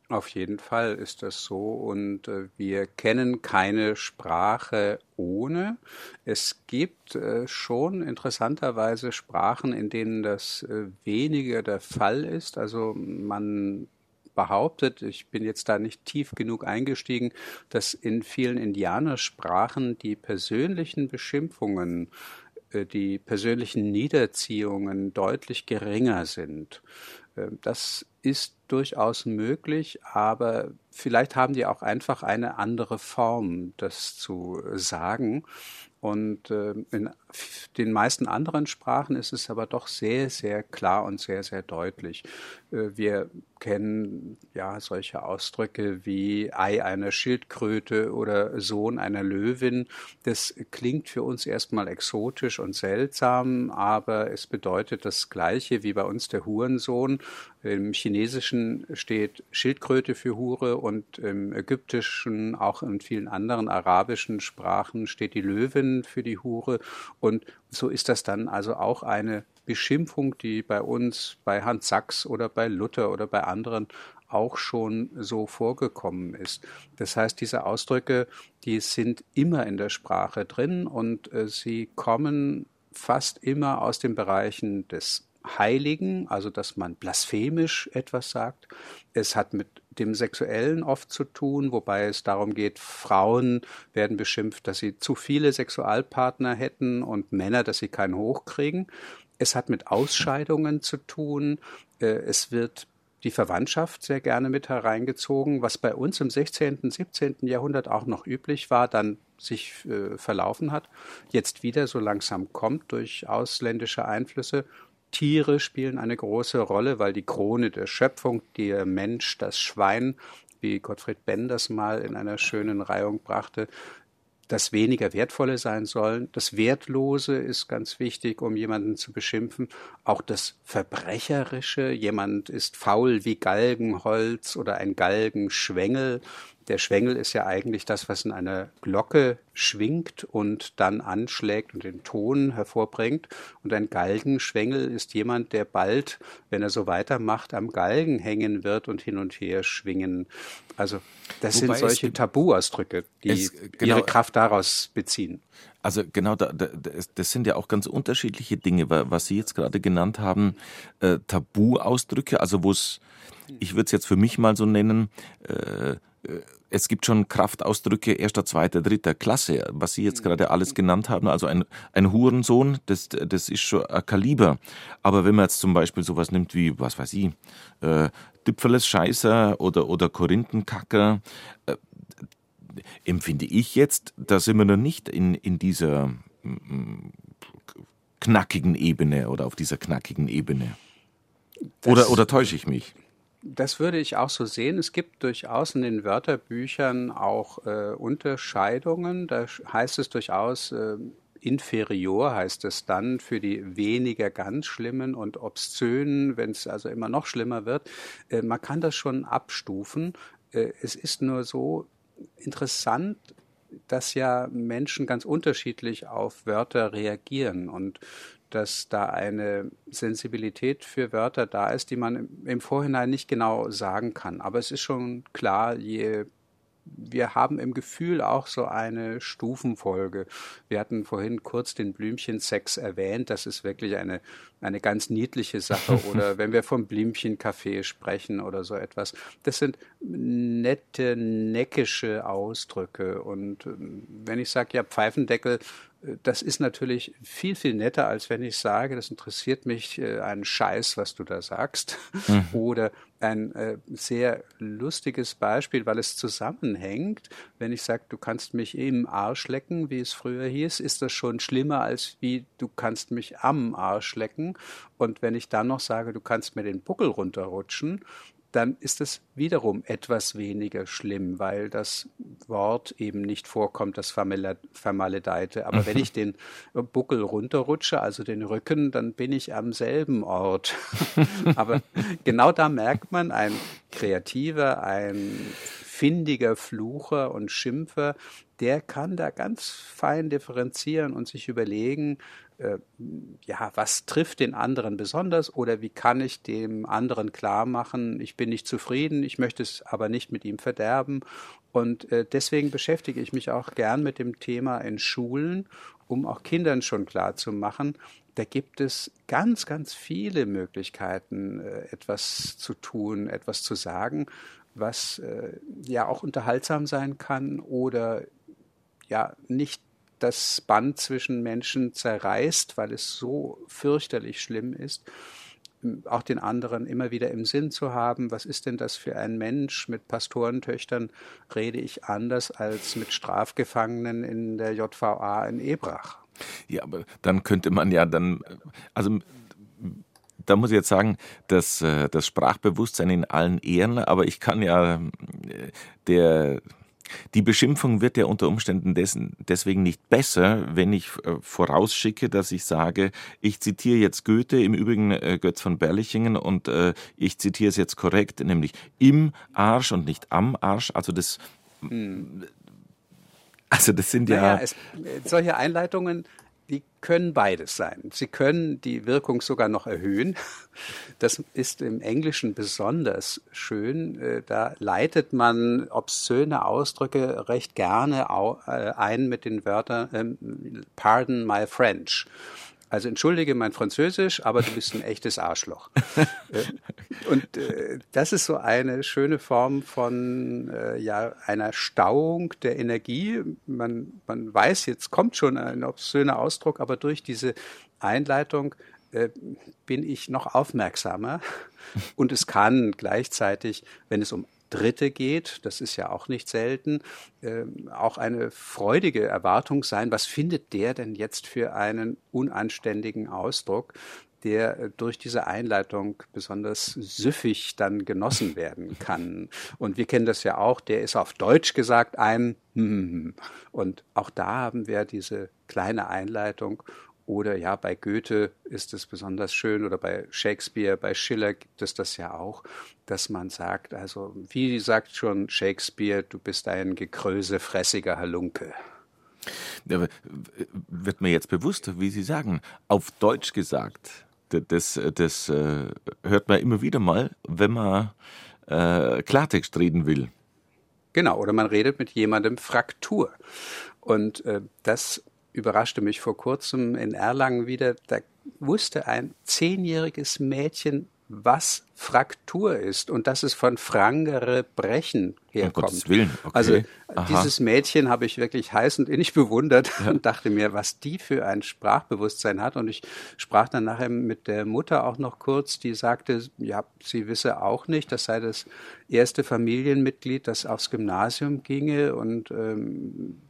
Auf jeden Fall ist das so und äh, wir kennen keine Sprache ohne. Es gibt äh, schon interessanterweise Sprachen, in denen das äh, weniger der Fall ist. Also man behauptet, ich bin jetzt da nicht tief genug eingestiegen, dass in vielen Indianersprachen die persönlichen Beschimpfungen äh, die persönlichen Niederziehungen deutlich geringer sind. Äh, das ist durchaus möglich, aber vielleicht haben die auch einfach eine andere Form, das zu sagen. Und äh, in den meisten anderen Sprachen ist es aber doch sehr, sehr klar und sehr, sehr deutlich. Äh, wir kennen ja solche Ausdrücke wie Ei einer Schildkröte oder Sohn einer Löwin. Das klingt für uns erstmal exotisch und seltsam, aber es bedeutet das Gleiche wie bei uns der Hurensohn. Im Chinesischen steht Schildkröte für Hure und im Ägyptischen, auch in vielen anderen arabischen Sprachen steht die Löwin für die Hure. Und so ist das dann also auch eine Beschimpfung, die bei uns, bei Hans Sachs oder bei Luther oder bei anderen auch schon so vorgekommen ist. Das heißt, diese Ausdrücke, die sind immer in der Sprache drin und äh, sie kommen fast immer aus den Bereichen des Heiligen, also dass man blasphemisch etwas sagt. Es hat mit dem Sexuellen oft zu tun, wobei es darum geht, Frauen werden beschimpft, dass sie zu viele Sexualpartner hätten und Männer, dass sie keinen hochkriegen. Es hat mit Ausscheidungen zu tun. Äh, es wird die Verwandtschaft sehr gerne mit hereingezogen, was bei uns im 16., 17. Jahrhundert auch noch üblich war, dann sich äh, verlaufen hat, jetzt wieder so langsam kommt durch ausländische Einflüsse Tiere spielen eine große Rolle, weil die Krone der Schöpfung, der Mensch, das Schwein, wie Gottfried Benn das mal in einer schönen Reihung brachte, das weniger Wertvolle sein sollen. Das Wertlose ist ganz wichtig, um jemanden zu beschimpfen. Auch das Verbrecherische. Jemand ist faul wie Galgenholz oder ein Galgenschwengel. Der Schwengel ist ja eigentlich das, was in einer Glocke schwingt und dann anschlägt und den Ton hervorbringt. Und ein Galgenschwengel ist jemand, der bald, wenn er so weitermacht, am Galgen hängen wird und hin und her schwingen. Also das Wobei sind solche Tabuausdrücke, die es, genau, ihre Kraft daraus beziehen. Also genau, da, da, das sind ja auch ganz unterschiedliche Dinge, was Sie jetzt gerade genannt haben, äh, Tabuausdrücke, also wo es, ich würde es jetzt für mich mal so nennen, äh, es gibt schon Kraftausdrücke erster, zweiter, dritter Klasse, was Sie jetzt gerade alles genannt haben. Also ein, ein Hurensohn, das, das ist schon ein Kaliber. Aber wenn man jetzt zum Beispiel sowas nimmt wie, was weiß ich, äh, Düpfeles Scheißer oder, oder Korinthenkacker, äh, empfinde ich jetzt, da sind wir noch nicht in, in dieser mm, knackigen Ebene oder auf dieser knackigen Ebene. oder, oder täusche ich mich? Das würde ich auch so sehen. Es gibt durchaus in den Wörterbüchern auch äh, Unterscheidungen. Da heißt es durchaus, äh, inferior heißt es dann für die weniger ganz schlimmen und obszönen, wenn es also immer noch schlimmer wird. Äh, man kann das schon abstufen. Äh, es ist nur so interessant, dass ja Menschen ganz unterschiedlich auf Wörter reagieren und dass da eine Sensibilität für Wörter da ist, die man im Vorhinein nicht genau sagen kann. Aber es ist schon klar, je wir haben im Gefühl auch so eine Stufenfolge. Wir hatten vorhin kurz den Blümchensex erwähnt. Das ist wirklich eine, eine ganz niedliche Sache. Oder wenn wir vom Blümchencafé sprechen oder so etwas. Das sind nette, neckische Ausdrücke. Und ähm, wenn ich sage, ja, Pfeifendeckel, das ist natürlich viel, viel netter, als wenn ich sage, das interessiert mich äh, ein Scheiß, was du da sagst. Mhm. Oder ein äh, sehr lustiges Beispiel, weil es zusammenhängt. Wenn ich sage, du kannst mich im Arsch lecken, wie es früher hieß, ist das schon schlimmer als wie du kannst mich am Arsch lecken. Und wenn ich dann noch sage, du kannst mir den Buckel runterrutschen, dann ist es wiederum etwas weniger schlimm, weil das Wort eben nicht vorkommt, das Vermaledeite. Aber wenn ich den Buckel runterrutsche, also den Rücken, dann bin ich am selben Ort. Aber genau da merkt man, ein Kreativer, ein findiger Flucher und Schimpfer, der kann da ganz fein differenzieren und sich überlegen, äh, ja, was trifft den anderen besonders oder wie kann ich dem anderen klar machen, ich bin nicht zufrieden, ich möchte es aber nicht mit ihm verderben. Und äh, deswegen beschäftige ich mich auch gern mit dem Thema in Schulen, um auch Kindern schon klar zu machen, da gibt es ganz, ganz viele Möglichkeiten, äh, etwas zu tun, etwas zu sagen, was äh, ja auch unterhaltsam sein kann oder ja nicht das Band zwischen Menschen zerreißt, weil es so fürchterlich schlimm ist, auch den anderen immer wieder im Sinn zu haben, was ist denn das für ein Mensch? Mit Pastorentöchtern rede ich anders als mit Strafgefangenen in der JVA in Ebrach. Ja, aber dann könnte man ja dann, also da muss ich jetzt sagen, dass äh, das Sprachbewusstsein in allen Ehren, aber ich kann ja äh, der die Beschimpfung wird ja unter Umständen dessen, deswegen nicht besser, wenn ich äh, vorausschicke, dass ich sage, ich zitiere jetzt Goethe, im Übrigen äh, Götz von Berlichingen, und äh, ich zitiere es jetzt korrekt, nämlich im Arsch und nicht am Arsch. Also das, hm. also das sind ja. Naja, es, solche Einleitungen die können beides sein. Sie können die Wirkung sogar noch erhöhen. Das ist im Englischen besonders schön. Äh, da leitet man obszöne Ausdrücke recht gerne äh, ein mit den Wörtern ähm, Pardon my French. Also entschuldige mein Französisch, aber du bist ein echtes Arschloch. Äh, und äh, das ist so eine schöne Form von äh, ja einer Stauung der Energie. Man man weiß, jetzt kommt schon ein obszöner Ausdruck, aber durch diese Einleitung äh, bin ich noch aufmerksamer und es kann gleichzeitig, wenn es um Dritte geht, das ist ja auch nicht selten, äh, auch eine freudige Erwartung sein, was findet der denn jetzt für einen unanständigen Ausdruck, der äh, durch diese Einleitung besonders süffig dann genossen werden kann. Und wir kennen das ja auch, der ist auf Deutsch gesagt ein und auch da haben wir diese kleine Einleitung oder ja, bei Goethe ist es besonders schön oder bei Shakespeare, bei Schiller gibt es das ja auch, dass man sagt, also wie sagt schon Shakespeare, du bist ein gekrösefressiger Halunke. Ja, wird mir jetzt bewusst, wie Sie sagen, auf Deutsch gesagt. Das, das äh, hört man immer wieder mal, wenn man äh, Klartext reden will. Genau, oder man redet mit jemandem Fraktur. Und äh, das überraschte mich vor kurzem in Erlangen wieder. Da wusste ein zehnjähriges Mädchen, was Fraktur ist und dass es von frangere Brechen herkommt. Um Willen. Okay. Also Aha. dieses Mädchen habe ich wirklich heiß und innig bewundert ja. und dachte mir, was die für ein Sprachbewusstsein hat. Und ich sprach dann nachher mit der Mutter auch noch kurz, die sagte, ja, sie wisse auch nicht, das sei das erste Familienmitglied, das aufs Gymnasium ginge und ähm,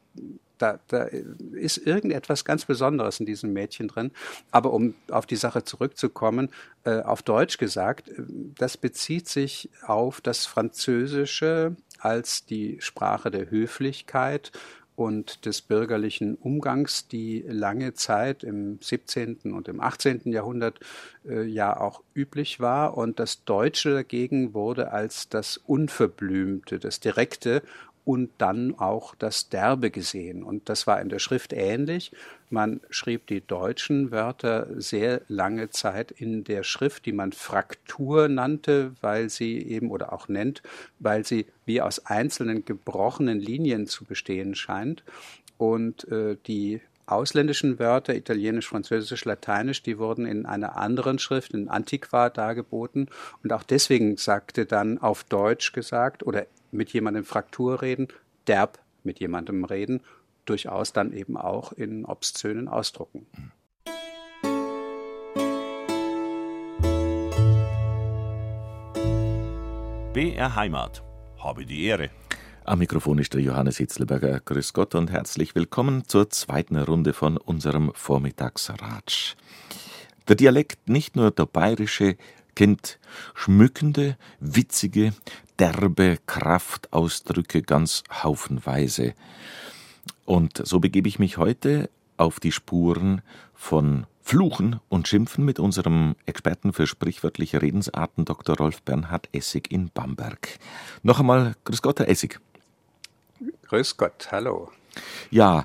da, da ist irgendetwas ganz Besonderes in diesem Mädchen drin. Aber um auf die Sache zurückzukommen, äh, auf Deutsch gesagt, äh, das bezieht sich auf das Französische als die Sprache der Höflichkeit und des bürgerlichen Umgangs, die lange Zeit im 17. und im 18. Jahrhundert äh, ja auch üblich war. Und das Deutsche dagegen wurde als das Unverblümte, das Direkte und dann auch das Derbe gesehen. Und das war in der Schrift ähnlich. Man schrieb die deutschen Wörter sehr lange Zeit in der Schrift, die man Fraktur nannte, weil sie eben oder auch nennt, weil sie wie aus einzelnen gebrochenen Linien zu bestehen scheint. Und äh, die ausländischen Wörter, Italienisch, Französisch, Lateinisch, die wurden in einer anderen Schrift, in Antiqua, dargeboten. Und auch deswegen sagte dann auf Deutsch gesagt oder mit jemandem Fraktur reden, derb mit jemandem reden, durchaus dann eben auch in obszönen Ausdrucken. BR Heimat. Habe die Ehre. Am Mikrofon ist der Johannes Hitzelberger. Grüß Gott und herzlich willkommen zur zweiten Runde von unserem Vormittagsratsch. Der Dialekt, nicht nur der bayerische, kennt schmückende, witzige, derbe Kraftausdrücke ganz haufenweise. Und so begebe ich mich heute auf die Spuren von Fluchen und Schimpfen mit unserem Experten für sprichwörtliche Redensarten Dr. Rolf Bernhard Essig in Bamberg. Noch einmal Grüß Gott, Herr Essig. Grüß Gott, hallo. Ja,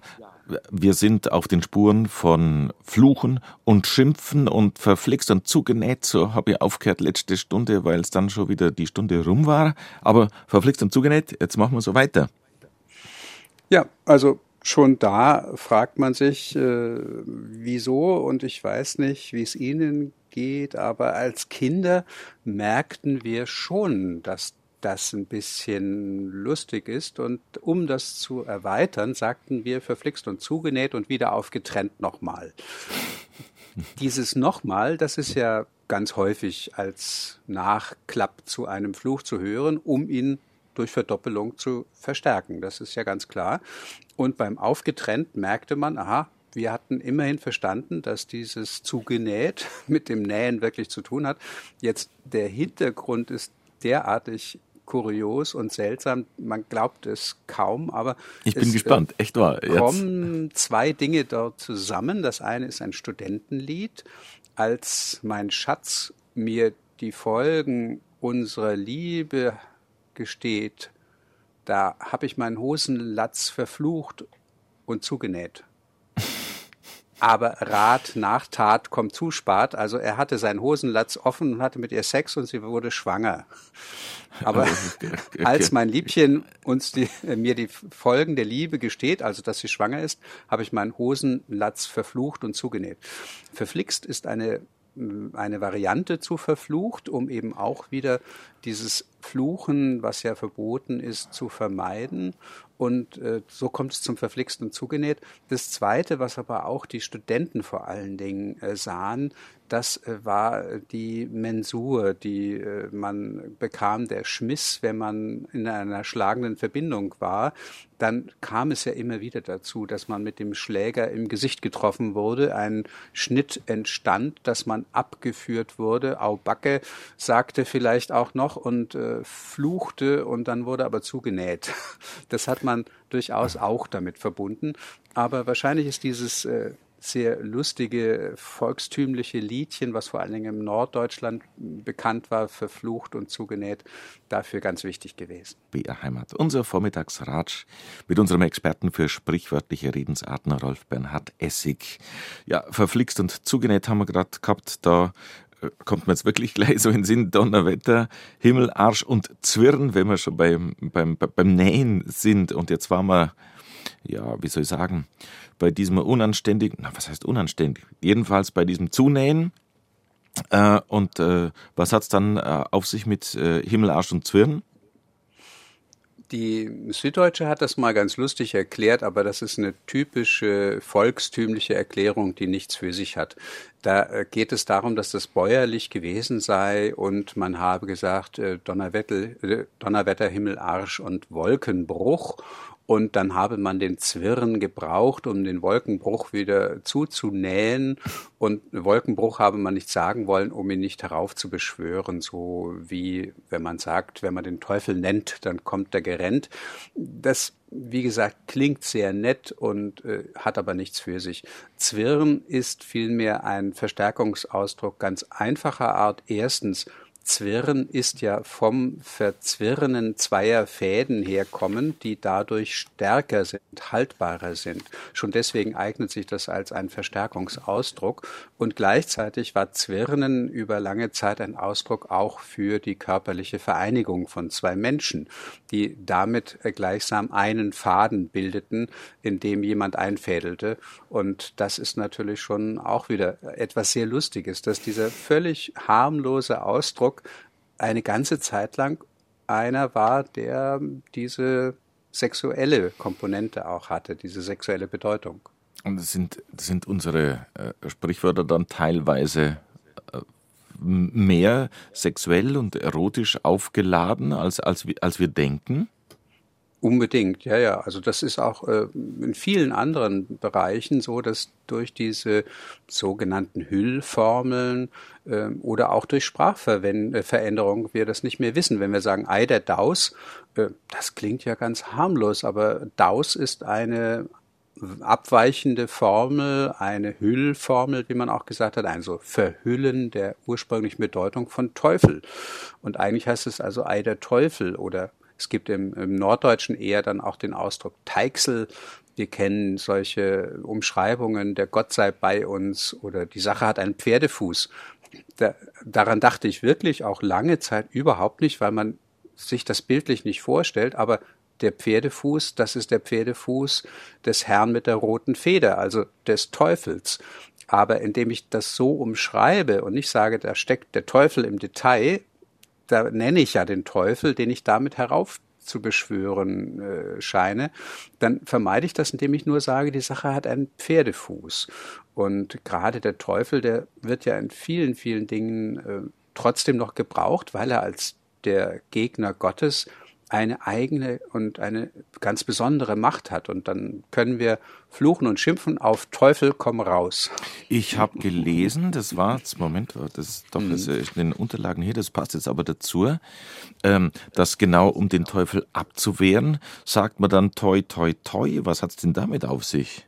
wir sind auf den Spuren von Fluchen und Schimpfen und verflixt und zugenäht. So habe ich aufgehört letzte Stunde, weil es dann schon wieder die Stunde rum war. Aber verflixt und zugenäht, jetzt machen wir so weiter. Ja, also schon da fragt man sich, äh, wieso und ich weiß nicht, wie es Ihnen geht, aber als Kinder merkten wir schon, dass das ein bisschen lustig ist. Und um das zu erweitern, sagten wir verflixt und zugenäht und wieder aufgetrennt nochmal. Dieses nochmal, das ist ja ganz häufig als Nachklapp zu einem Fluch zu hören, um ihn durch Verdoppelung zu verstärken. Das ist ja ganz klar. Und beim Aufgetrennt merkte man, aha, wir hatten immerhin verstanden, dass dieses zugenäht mit dem Nähen wirklich zu tun hat. Jetzt der Hintergrund ist derartig kurios und seltsam. Man glaubt es kaum, aber ich bin es, gespannt. Echt wahr. Jetzt. kommen zwei Dinge dort zusammen. Das eine ist ein Studentenlied, als mein Schatz mir die Folgen unserer Liebe gesteht. Da habe ich meinen Hosenlatz verflucht und zugenäht. Aber Rat nach Tat kommt zu spät. Also er hatte seinen Hosenlatz offen und hatte mit ihr Sex und sie wurde schwanger. Aber okay. als mein Liebchen uns die, äh, mir die Folgen der Liebe gesteht, also dass sie schwanger ist, habe ich meinen Hosenlatz verflucht und zugenäht. Verflixt ist eine eine Variante zu verflucht, um eben auch wieder dieses Fluchen, was ja verboten ist, zu vermeiden. Und äh, so kommt es zum Verflixten zugenäht. Das Zweite, was aber auch die Studenten vor allen Dingen äh, sahen, das äh, war die Mensur, die äh, man bekam, der Schmiss, wenn man in einer schlagenden Verbindung war. Dann kam es ja immer wieder dazu, dass man mit dem Schläger im Gesicht getroffen wurde, ein Schnitt entstand, dass man abgeführt wurde. Au Backe sagte vielleicht auch noch und äh, fluchte und dann wurde aber zugenäht. Das hat man durchaus auch damit verbunden. Aber wahrscheinlich ist dieses äh, sehr lustige volkstümliche Liedchen, was vor allen Dingen im Norddeutschland bekannt war, verflucht und zugenäht, dafür ganz wichtig gewesen. BR Heimat, unser Vormittagsratsch mit unserem Experten für sprichwörtliche Redensarten, Rolf Bernhard Essig. Ja, verflixt und zugenäht haben wir gerade gehabt, da äh, kommt mir jetzt wirklich gleich so in den Sinn, Donnerwetter, Himmel, Arsch und Zwirn, wenn wir schon beim, beim, beim Nähen sind. Und jetzt waren wir, ja, wie soll ich sagen, bei diesem unanständigen, na, was heißt unanständig? Jedenfalls bei diesem Zunähen. Äh, und äh, was es dann äh, auf sich mit äh, Himmel, Arsch und Zwirn? Die Süddeutsche hat das mal ganz lustig erklärt, aber das ist eine typische volkstümliche Erklärung, die nichts für sich hat. Da äh, geht es darum, dass das bäuerlich gewesen sei und man habe gesagt äh, Donnerwetter, Donnerwetter, Himmel, Arsch und Wolkenbruch und dann habe man den Zwirn gebraucht, um den Wolkenbruch wieder zuzunähen. Und Wolkenbruch habe man nicht sagen wollen, um ihn nicht heraufzubeschwören, so wie wenn man sagt, wenn man den Teufel nennt, dann kommt er gerennt. Das wie gesagt, klingt sehr nett und äh, hat aber nichts für sich. Zwirn ist vielmehr ein Verstärkungsausdruck ganz einfacher Art. Erstens Zwirren ist ja vom Verzwirnen zweier Fäden herkommen, die dadurch stärker sind, haltbarer sind. Schon deswegen eignet sich das als ein Verstärkungsausdruck. Und gleichzeitig war Zwirnen über lange Zeit ein Ausdruck auch für die körperliche Vereinigung von zwei Menschen, die damit gleichsam einen Faden bildeten, in dem jemand einfädelte. Und das ist natürlich schon auch wieder etwas sehr Lustiges, dass dieser völlig harmlose Ausdruck eine ganze Zeit lang einer war, der diese sexuelle Komponente auch hatte, diese sexuelle Bedeutung. Und sind, sind unsere äh, Sprichwörter dann teilweise äh, mehr sexuell und erotisch aufgeladen, als, als, als wir denken? Unbedingt, ja, ja. Also das ist auch äh, in vielen anderen Bereichen so, dass durch diese sogenannten Hüllformeln äh, oder auch durch Sprachveränderung wir das nicht mehr wissen. Wenn wir sagen Ei der Daus, äh, das klingt ja ganz harmlos, aber Daus ist eine abweichende Formel, eine Hüllformel, wie man auch gesagt hat, ein so Verhüllen der ursprünglichen Bedeutung von Teufel. Und eigentlich heißt es also Ei der Teufel oder es gibt im, im Norddeutschen eher dann auch den Ausdruck Teichsel. Wir kennen solche Umschreibungen, der Gott sei bei uns oder die Sache hat einen Pferdefuß. Da, daran dachte ich wirklich auch lange Zeit überhaupt nicht, weil man sich das bildlich nicht vorstellt, aber der Pferdefuß, das ist der Pferdefuß des Herrn mit der roten Feder, also des Teufels. Aber indem ich das so umschreibe und nicht sage, da steckt der Teufel im Detail, da nenne ich ja den Teufel, den ich damit herauf zu beschwören äh, scheine, dann vermeide ich das, indem ich nur sage, die Sache hat einen Pferdefuß. Und gerade der Teufel, der wird ja in vielen, vielen Dingen äh, trotzdem noch gebraucht, weil er als der Gegner Gottes eine eigene und eine ganz besondere Macht hat. Und dann können wir fluchen und schimpfen auf Teufel, komm raus. Ich habe gelesen, das war, Moment, das ist doch das mhm. ist in den Unterlagen hier, das passt jetzt aber dazu, ähm, dass genau um den Teufel abzuwehren, sagt man dann toi, toi, toi. Was hat es denn damit auf sich?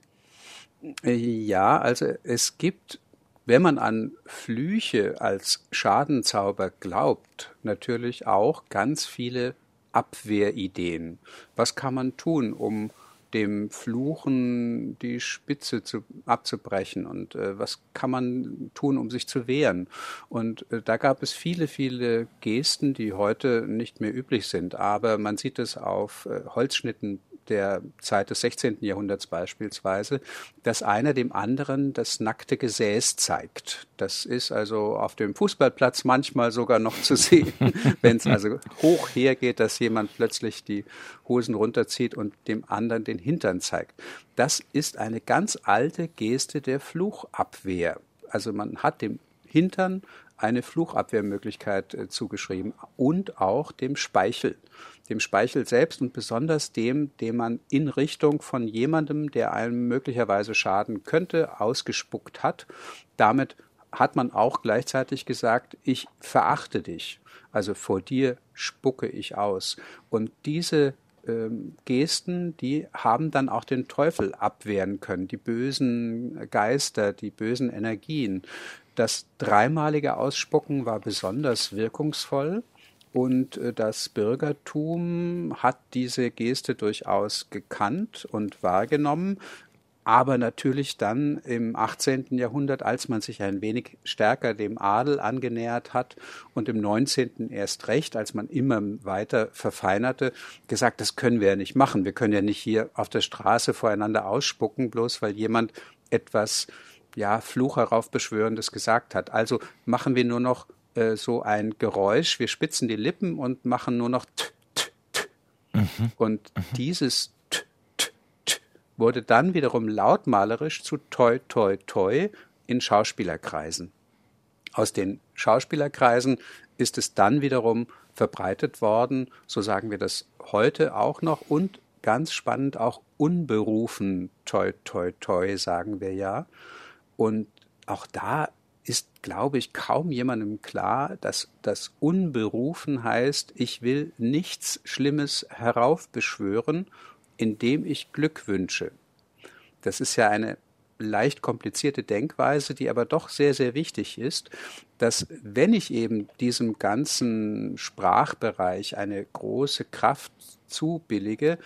Ja, also es gibt wenn man an Flüche als Schadenzauber glaubt, natürlich auch ganz viele Abwehrideen. Was kann man tun, um dem Fluchen die Spitze zu, abzubrechen und äh, was kann man tun, um sich zu wehren. Und äh, da gab es viele, viele Gesten, die heute nicht mehr üblich sind, aber man sieht es auf äh, Holzschnitten der Zeit des 16. Jahrhunderts beispielsweise, dass einer dem anderen das nackte Gesäß zeigt. Das ist also auf dem Fußballplatz manchmal sogar noch zu sehen, wenn es also hoch hergeht, dass jemand plötzlich die Hosen runterzieht und dem anderen den Hintern zeigt. Das ist eine ganz alte Geste der Fluchabwehr. Also man hat dem Hintern eine Fluchabwehrmöglichkeit äh, zugeschrieben und auch dem Speichel dem Speichel selbst und besonders dem, den man in Richtung von jemandem, der einem möglicherweise schaden könnte, ausgespuckt hat. Damit hat man auch gleichzeitig gesagt, ich verachte dich. Also vor dir spucke ich aus. Und diese ähm, Gesten, die haben dann auch den Teufel abwehren können, die bösen Geister, die bösen Energien. Das dreimalige Ausspucken war besonders wirkungsvoll. Und äh, das Bürgertum hat diese Geste durchaus gekannt und wahrgenommen, aber natürlich dann im 18. Jahrhundert, als man sich ein wenig stärker dem Adel angenähert hat und im 19. erst recht, als man immer weiter verfeinerte, gesagt, das können wir ja nicht machen. Wir können ja nicht hier auf der Straße voreinander ausspucken, bloß weil jemand etwas ja, Fluch heraufbeschwörendes gesagt hat. Also machen wir nur noch äh, so ein Geräusch. Wir spitzen die Lippen und machen nur noch t, t, t. Und dieses t, t, t wurde dann wiederum lautmalerisch zu toi, toi, toi in Schauspielerkreisen. Aus den Schauspielerkreisen ist es dann wiederum verbreitet worden, so sagen wir das heute auch noch und ganz spannend auch unberufen toi toi toi sagen wir ja und auch da ist, glaube ich, kaum jemandem klar, dass das unberufen heißt, ich will nichts Schlimmes heraufbeschwören, indem ich Glück wünsche. Das ist ja eine leicht komplizierte Denkweise, die aber doch sehr, sehr wichtig ist, dass wenn ich eben diesem ganzen Sprachbereich eine große Kraft zubillige,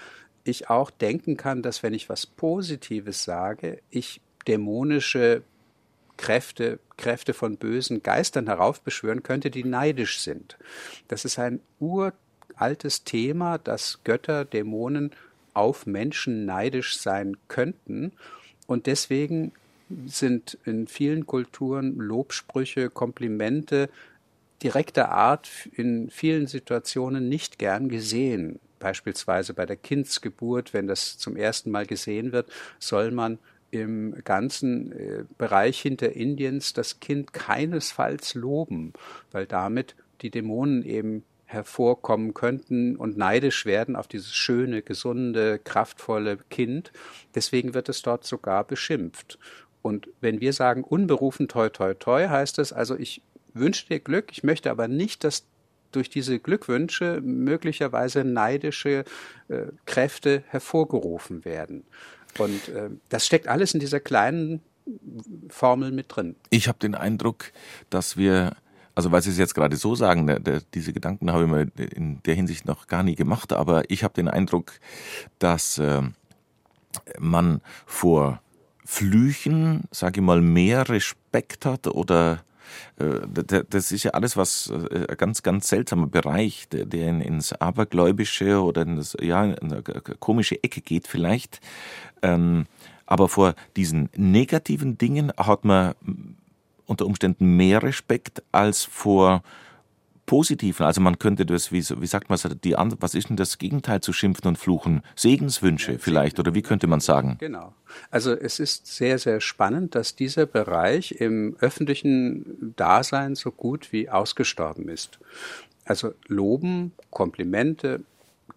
ich auch denken kann, dass wenn ich was Positives sage, ich dämonische Kräfte, Kräfte von bösen Geistern heraufbeschwören könnte, die neidisch sind. Das ist ein uraltes Thema, dass Götter, Dämonen auf Menschen neidisch sein könnten. Und deswegen sind in vielen Kulturen Lobsprüche, Komplimente direkter Art in vielen Situationen nicht gern gesehen. Beispielsweise bei der Kindsgeburt, wenn das zum ersten Mal gesehen wird, soll man im ganzen äh, Bereich hinter Indiens das Kind keinesfalls loben, weil damit die Dämonen eben hervorkommen könnten und neidisch werden auf dieses schöne, gesunde, kraftvolle Kind. Deswegen wird es dort sogar beschimpft. Und wenn wir sagen unberufen toi toi toi, heißt es also, ich wünsche dir Glück, ich möchte aber nicht, dass durch diese Glückwünsche möglicherweise neidische äh, Kräfte hervorgerufen werden. Und äh, das steckt alles in dieser kleinen Formel mit drin. Ich habe den Eindruck, dass wir also weil Sie es jetzt gerade so sagen, der, der, diese Gedanken habe ich mir in der Hinsicht noch gar nie gemacht, aber ich habe den Eindruck, dass äh, man vor Flüchen, sage ich mal, mehr Respekt hat oder äh, das ist ja alles was äh, ein ganz, ganz seltsamer Bereich, der, ins Abergläubische oder in das, ja, in eine komische Ecke geht vielleicht. Ähm, aber vor diesen negativen Dingen hat man unter Umständen mehr Respekt als vor positiven. Also man könnte das, wie, wie sagt man, die, was ist denn das Gegenteil zu schimpfen und fluchen? Segenswünsche vielleicht oder wie könnte man sagen? Genau. Also es ist sehr, sehr spannend, dass dieser Bereich im öffentlichen Dasein so gut wie ausgestorben ist. Also Loben, Komplimente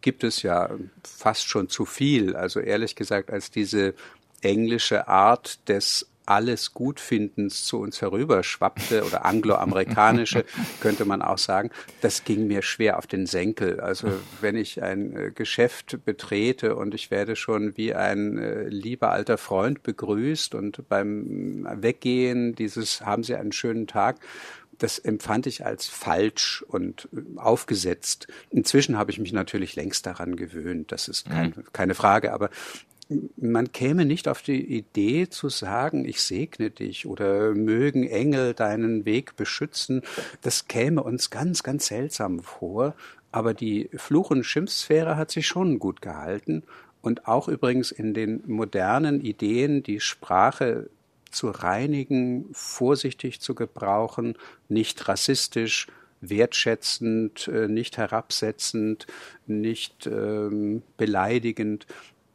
gibt es ja fast schon zu viel. Also ehrlich gesagt, als diese englische Art des alles Gutfindens zu uns herüberschwappte oder angloamerikanische, könnte man auch sagen, das ging mir schwer auf den Senkel. Also wenn ich ein äh, Geschäft betrete und ich werde schon wie ein äh, lieber alter Freund begrüßt und beim Weggehen dieses haben Sie einen schönen Tag, das empfand ich als falsch und äh, aufgesetzt. Inzwischen habe ich mich natürlich längst daran gewöhnt, das ist kein, mhm. keine Frage, aber man käme nicht auf die Idee zu sagen, ich segne dich oder mögen Engel deinen Weg beschützen. Das käme uns ganz, ganz seltsam vor. Aber die Fluch- und Schimpfsphäre hat sich schon gut gehalten. Und auch übrigens in den modernen Ideen, die Sprache zu reinigen, vorsichtig zu gebrauchen, nicht rassistisch, wertschätzend, äh, nicht herabsetzend, nicht ähm, beleidigend.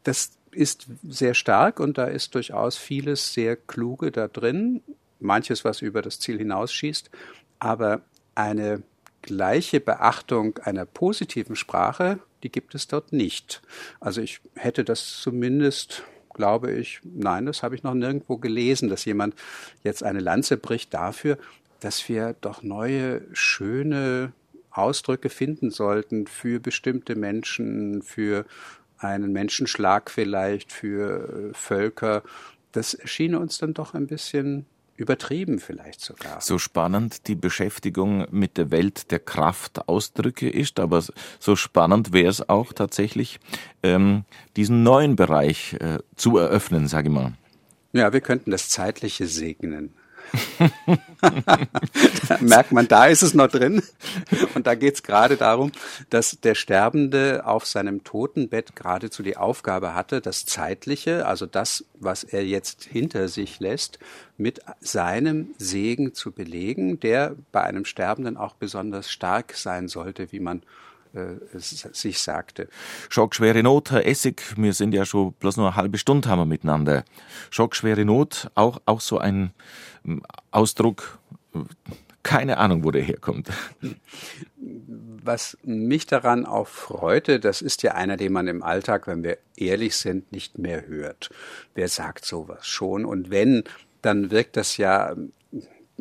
Das ist sehr stark und da ist durchaus vieles sehr Kluge da drin, manches, was über das Ziel hinausschießt, aber eine gleiche Beachtung einer positiven Sprache, die gibt es dort nicht. Also ich hätte das zumindest, glaube ich, nein, das habe ich noch nirgendwo gelesen, dass jemand jetzt eine Lanze bricht dafür, dass wir doch neue, schöne Ausdrücke finden sollten für bestimmte Menschen, für einen Menschenschlag vielleicht für äh, Völker. Das erschien uns dann doch ein bisschen übertrieben vielleicht sogar. So spannend die Beschäftigung mit der Welt der Kraftausdrücke ist, aber so spannend wäre es auch tatsächlich, ähm, diesen neuen Bereich äh, zu eröffnen, sage ich mal. Ja, wir könnten das Zeitliche segnen. merkt man, da ist es noch drin. Und da geht es gerade darum, dass der Sterbende auf seinem Totenbett geradezu die Aufgabe hatte, das Zeitliche, also das, was er jetzt hinter sich lässt, mit seinem Segen zu belegen, der bei einem Sterbenden auch besonders stark sein sollte, wie man sich sagte. Schockschwere Not, Herr Essig, wir sind ja schon bloß nur eine halbe Stunde haben wir miteinander. Schockschwere Not, auch, auch so ein ähm, Ausdruck, keine Ahnung, wo der herkommt. Was mich daran auch freute, das ist ja einer, den man im Alltag, wenn wir ehrlich sind, nicht mehr hört. Wer sagt sowas schon? Und wenn, dann wirkt das ja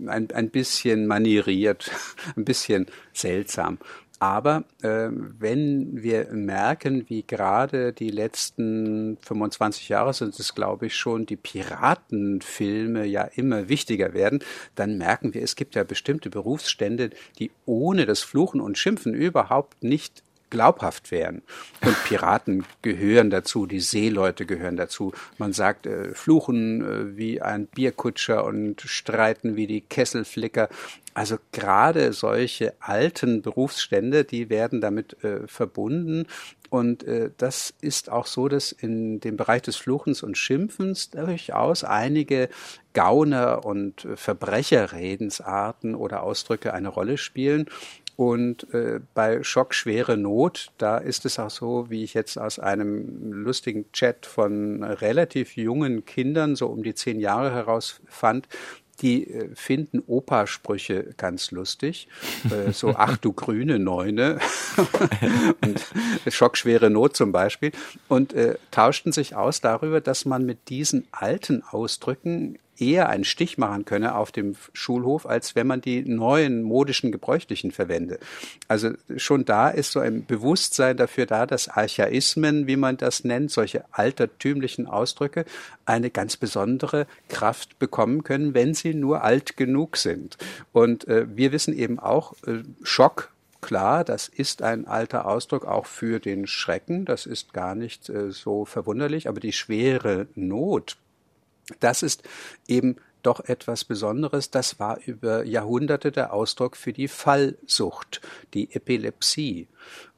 ein, ein bisschen manieriert, ein bisschen seltsam. Aber äh, wenn wir merken, wie gerade die letzten 25 Jahre sind es, glaube ich, schon, die Piratenfilme ja immer wichtiger werden, dann merken wir, es gibt ja bestimmte Berufsstände, die ohne das Fluchen und Schimpfen überhaupt nicht glaubhaft wären. Und Piraten gehören dazu, die Seeleute gehören dazu. Man sagt, äh, fluchen äh, wie ein Bierkutscher und streiten wie die Kesselflicker. Also gerade solche alten Berufsstände, die werden damit äh, verbunden. Und äh, das ist auch so, dass in dem Bereich des Fluchens und Schimpfens durchaus einige Gauner- und äh, Verbrecherredensarten oder Ausdrücke eine Rolle spielen. Und äh, bei Schock schwere Not, da ist es auch so, wie ich jetzt aus einem lustigen Chat von relativ jungen Kindern, so um die zehn Jahre heraus fand, die äh, finden Opa-Sprüche ganz lustig. Äh, so, ach du grüne Neune. und schockschwere Not zum Beispiel. Und äh, tauschten sich aus darüber, dass man mit diesen alten Ausdrücken eher einen Stich machen könne auf dem Schulhof, als wenn man die neuen modischen Gebräuchlichen verwende. Also schon da ist so ein Bewusstsein dafür da, dass Archaismen, wie man das nennt, solche altertümlichen Ausdrücke, eine ganz besondere Kraft bekommen können, wenn sie nur alt genug sind. Und äh, wir wissen eben auch, äh, Schock klar, das ist ein alter Ausdruck auch für den Schrecken, das ist gar nicht äh, so verwunderlich, aber die schwere Not das ist eben doch etwas Besonderes. Das war über Jahrhunderte der Ausdruck für die Fallsucht, die Epilepsie.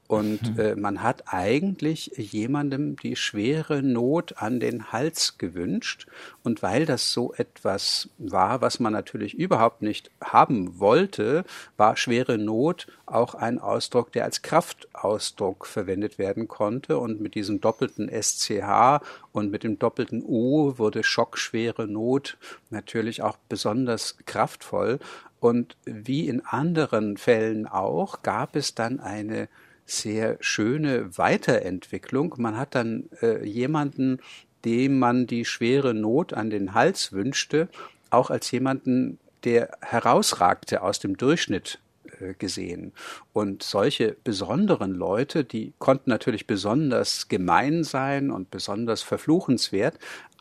Und mhm. äh, man hat eigentlich jemandem die schwere Not an den Hals gewünscht. Und weil das so etwas war, was man natürlich überhaupt nicht haben wollte, war schwere Not auch ein Ausdruck, der als Kraftausdruck verwendet werden konnte. Und mit diesem doppelten SCH und mit dem doppelten O wurde schockschwere Not natürlich auch besonders kraftvoll. Und wie in anderen Fällen auch, gab es dann eine sehr schöne Weiterentwicklung. Man hat dann äh, jemanden, dem man die schwere Not an den Hals wünschte, auch als jemanden, der herausragte aus dem Durchschnitt äh, gesehen. Und solche besonderen Leute, die konnten natürlich besonders gemein sein und besonders verfluchenswert,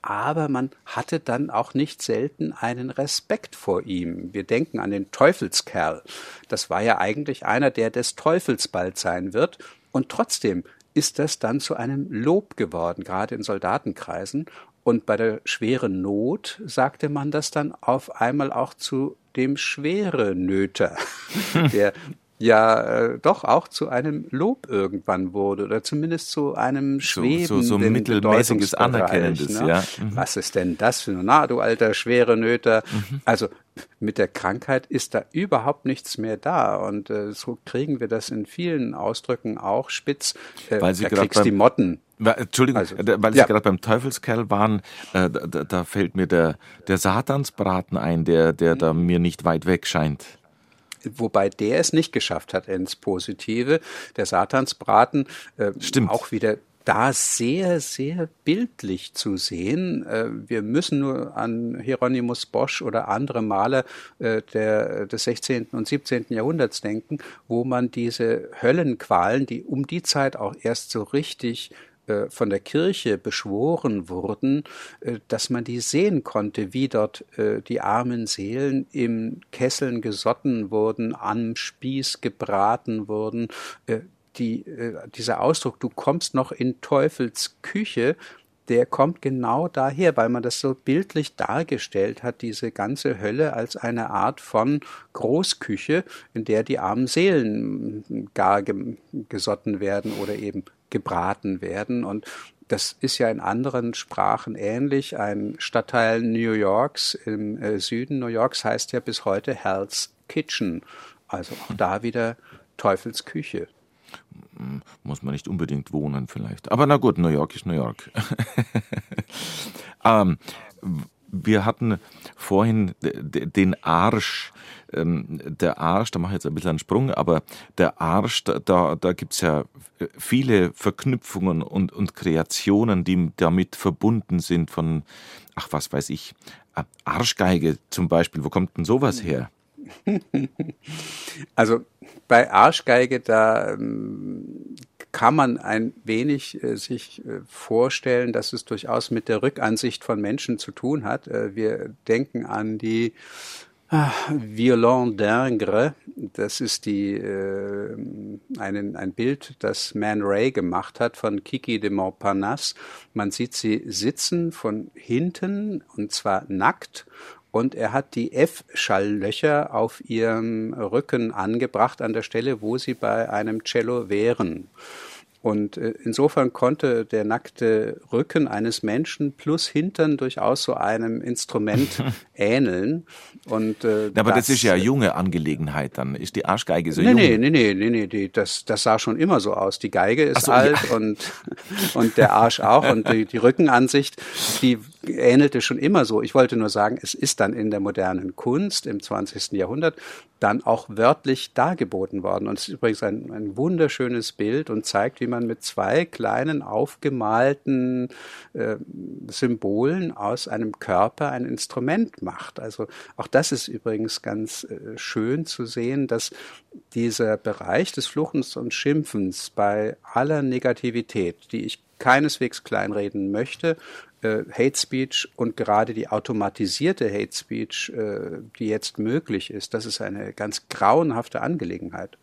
aber man hatte dann auch nicht selten einen Respekt vor ihm. Wir denken an den Teufelskerl. Das war ja eigentlich einer, der des Teufels bald sein wird. Und trotzdem ist das dann zu einem Lob geworden, gerade in Soldatenkreisen. Und bei der schweren Not sagte man das dann auf einmal auch zu dem schwere Nöter, der ja äh, doch auch zu einem Lob irgendwann wurde oder zumindest zu einem schwebenden so, so, so mittelmäßiges Anerkennendes. Ne? Ja. Mhm. Was ist denn das für na du alter schwere Nöter? Mhm. Also mit der Krankheit ist da überhaupt nichts mehr da und äh, so kriegen wir das in vielen Ausdrücken auch spitz. Äh, weil Sie da kriegst beim, die Motten. Entschuldigung, also, weil Sie ja. gerade beim Teufelskerl waren, äh, da, da, fällt mir der, der Satansbraten ein, der, der da mir nicht weit weg scheint wobei der es nicht geschafft hat ins Positive. Der Satansbraten äh, Stimmt. auch wieder da sehr, sehr bildlich zu sehen. Äh, wir müssen nur an Hieronymus Bosch oder andere Maler äh, der, des 16. und 17. Jahrhunderts denken, wo man diese Höllenqualen, die um die Zeit auch erst so richtig von der Kirche beschworen wurden, äh, dass man die sehen konnte, wie dort äh, die armen Seelen im Kesseln gesotten wurden, am Spieß gebraten wurden. Die, dieser Ausdruck, du kommst noch in Teufels Küche, der kommt genau daher, weil man das so bildlich dargestellt hat, diese ganze Hölle als eine Art von Großküche, in der die armen Seelen gar gesotten werden oder eben gebraten werden. Und das ist ja in anderen Sprachen ähnlich. Ein Stadtteil New Yorks im äh, Süden New Yorks heißt ja bis heute Hell's Kitchen. Also auch da wieder Teufels Küche. Muss man nicht unbedingt wohnen vielleicht. Aber na gut, New York ist New York. ähm, wir hatten vorhin den Arsch ähm, der Arsch, da mache ich jetzt ein bisschen einen Sprung, aber der Arsch, da, da, gibt es ja viele Verknüpfungen und, und Kreationen, die damit verbunden sind von, ach was weiß ich, äh, Arschgeige zum Beispiel, wo kommt denn sowas her? Also bei Arschgeige, da ähm, kann man ein wenig äh, sich äh, vorstellen, dass es durchaus mit der Rückansicht von Menschen zu tun hat. Äh, wir denken an die ah, Violon d'Ingres, das ist die, äh, einen, ein Bild, das Man Ray gemacht hat von Kiki de Montparnasse. Man sieht sie sitzen von hinten und zwar nackt und er hat die F-Schalllöcher auf ihrem Rücken angebracht an der Stelle, wo sie bei einem Cello wären. Und äh, insofern konnte der nackte Rücken eines Menschen plus Hintern durchaus so einem Instrument ähneln. Und, äh, Aber das, das, ist ja eine junge Angelegenheit dann. Ist die Arschgeige so nee, jung? Nee, nee, nee, nee, nee, die, das, das sah schon immer so aus. Die Geige ist so, alt ja. und, und der Arsch auch und die, die Rückenansicht, die ähnelte schon immer so. Ich wollte nur sagen, es ist dann in der modernen Kunst im 20. Jahrhundert dann auch wörtlich dargeboten worden. Und es ist übrigens ein, ein wunderschönes Bild und zeigt, wie man mit zwei kleinen aufgemalten äh, Symbolen aus einem Körper ein Instrument macht. Also auch das ist übrigens ganz äh, schön zu sehen, dass dieser Bereich des Fluchens und Schimpfens bei aller Negativität, die ich keineswegs kleinreden möchte, äh, Hate Speech und gerade die automatisierte Hate Speech, äh, die jetzt möglich ist, das ist eine ganz grauenhafte Angelegenheit.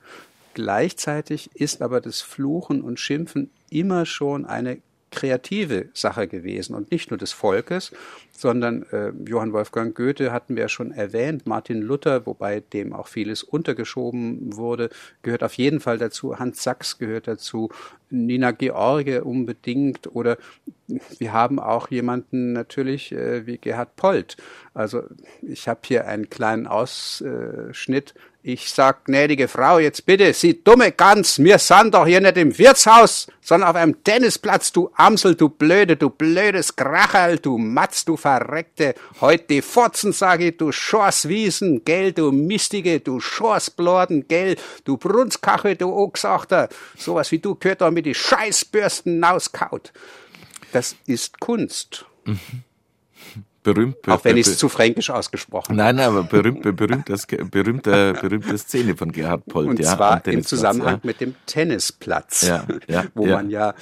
Gleichzeitig ist aber das Fluchen und Schimpfen immer schon eine kreative Sache gewesen und nicht nur des Volkes, sondern äh, Johann Wolfgang Goethe hatten wir ja schon erwähnt, Martin Luther, wobei dem auch vieles untergeschoben wurde, gehört auf jeden Fall dazu, Hans Sachs gehört dazu, Nina George unbedingt. Oder wir haben auch jemanden natürlich äh, wie Gerhard Polt. Also ich habe hier einen kleinen Ausschnitt. Ich sag, gnädige Frau, jetzt bitte, Sie dumme Gans, wir sind doch hier nicht im Wirtshaus, sondern auf einem Tennisplatz, du Amsel, du Blöde, du blödes Kracherl, du Matz, du Verreckte, heut die Fotzen, sag ich, du Schorswiesen, gell, du Mistige, du Schorsblorden, gell, du Brunskache, du Ochsachter, sowas wie du gehört doch mit die Scheißbürsten nauskaut. Das ist Kunst. Mhm berühmt. Auch wenn ich es zu fränkisch ausgesprochen Nein, nein, aber berühmt, berühmt, das, berühmte, berühmte Szene von Gerhard Polt. Und ja, zwar im Zusammenhang ja. mit dem Tennisplatz, ja, ja, wo man ja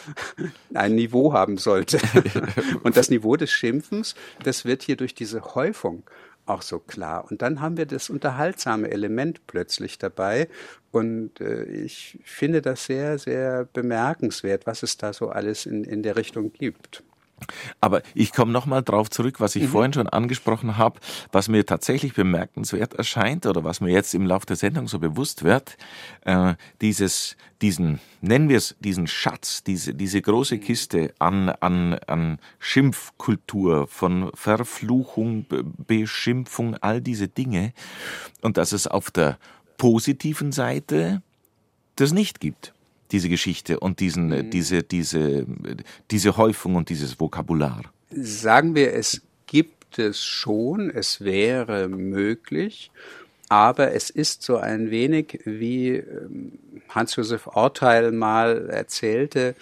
ein Niveau haben sollte. Und das Niveau des Schimpfens, das wird hier durch diese Häufung auch so klar. Und dann haben wir das unterhaltsame Element plötzlich dabei. Und äh, ich finde das sehr, sehr bemerkenswert, was es da so alles in, in der Richtung gibt. Aber ich komme nochmal drauf zurück, was ich mhm. vorhin schon angesprochen habe, was mir tatsächlich bemerkenswert erscheint oder was mir jetzt im Laufe der Sendung so bewusst wird, äh, dieses, diesen, nennen wir es, diesen Schatz, diese, diese große Kiste an, an, an Schimpfkultur, von Verfluchung, Beschimpfung, all diese Dinge. Und dass es auf der positiven Seite das nicht gibt diese Geschichte und diesen, mhm. diese, diese, diese Häufung und dieses Vokabular? Sagen wir, es gibt es schon, es wäre möglich, aber es ist so ein wenig, wie ähm, Hans-Josef Orteil mal erzählte,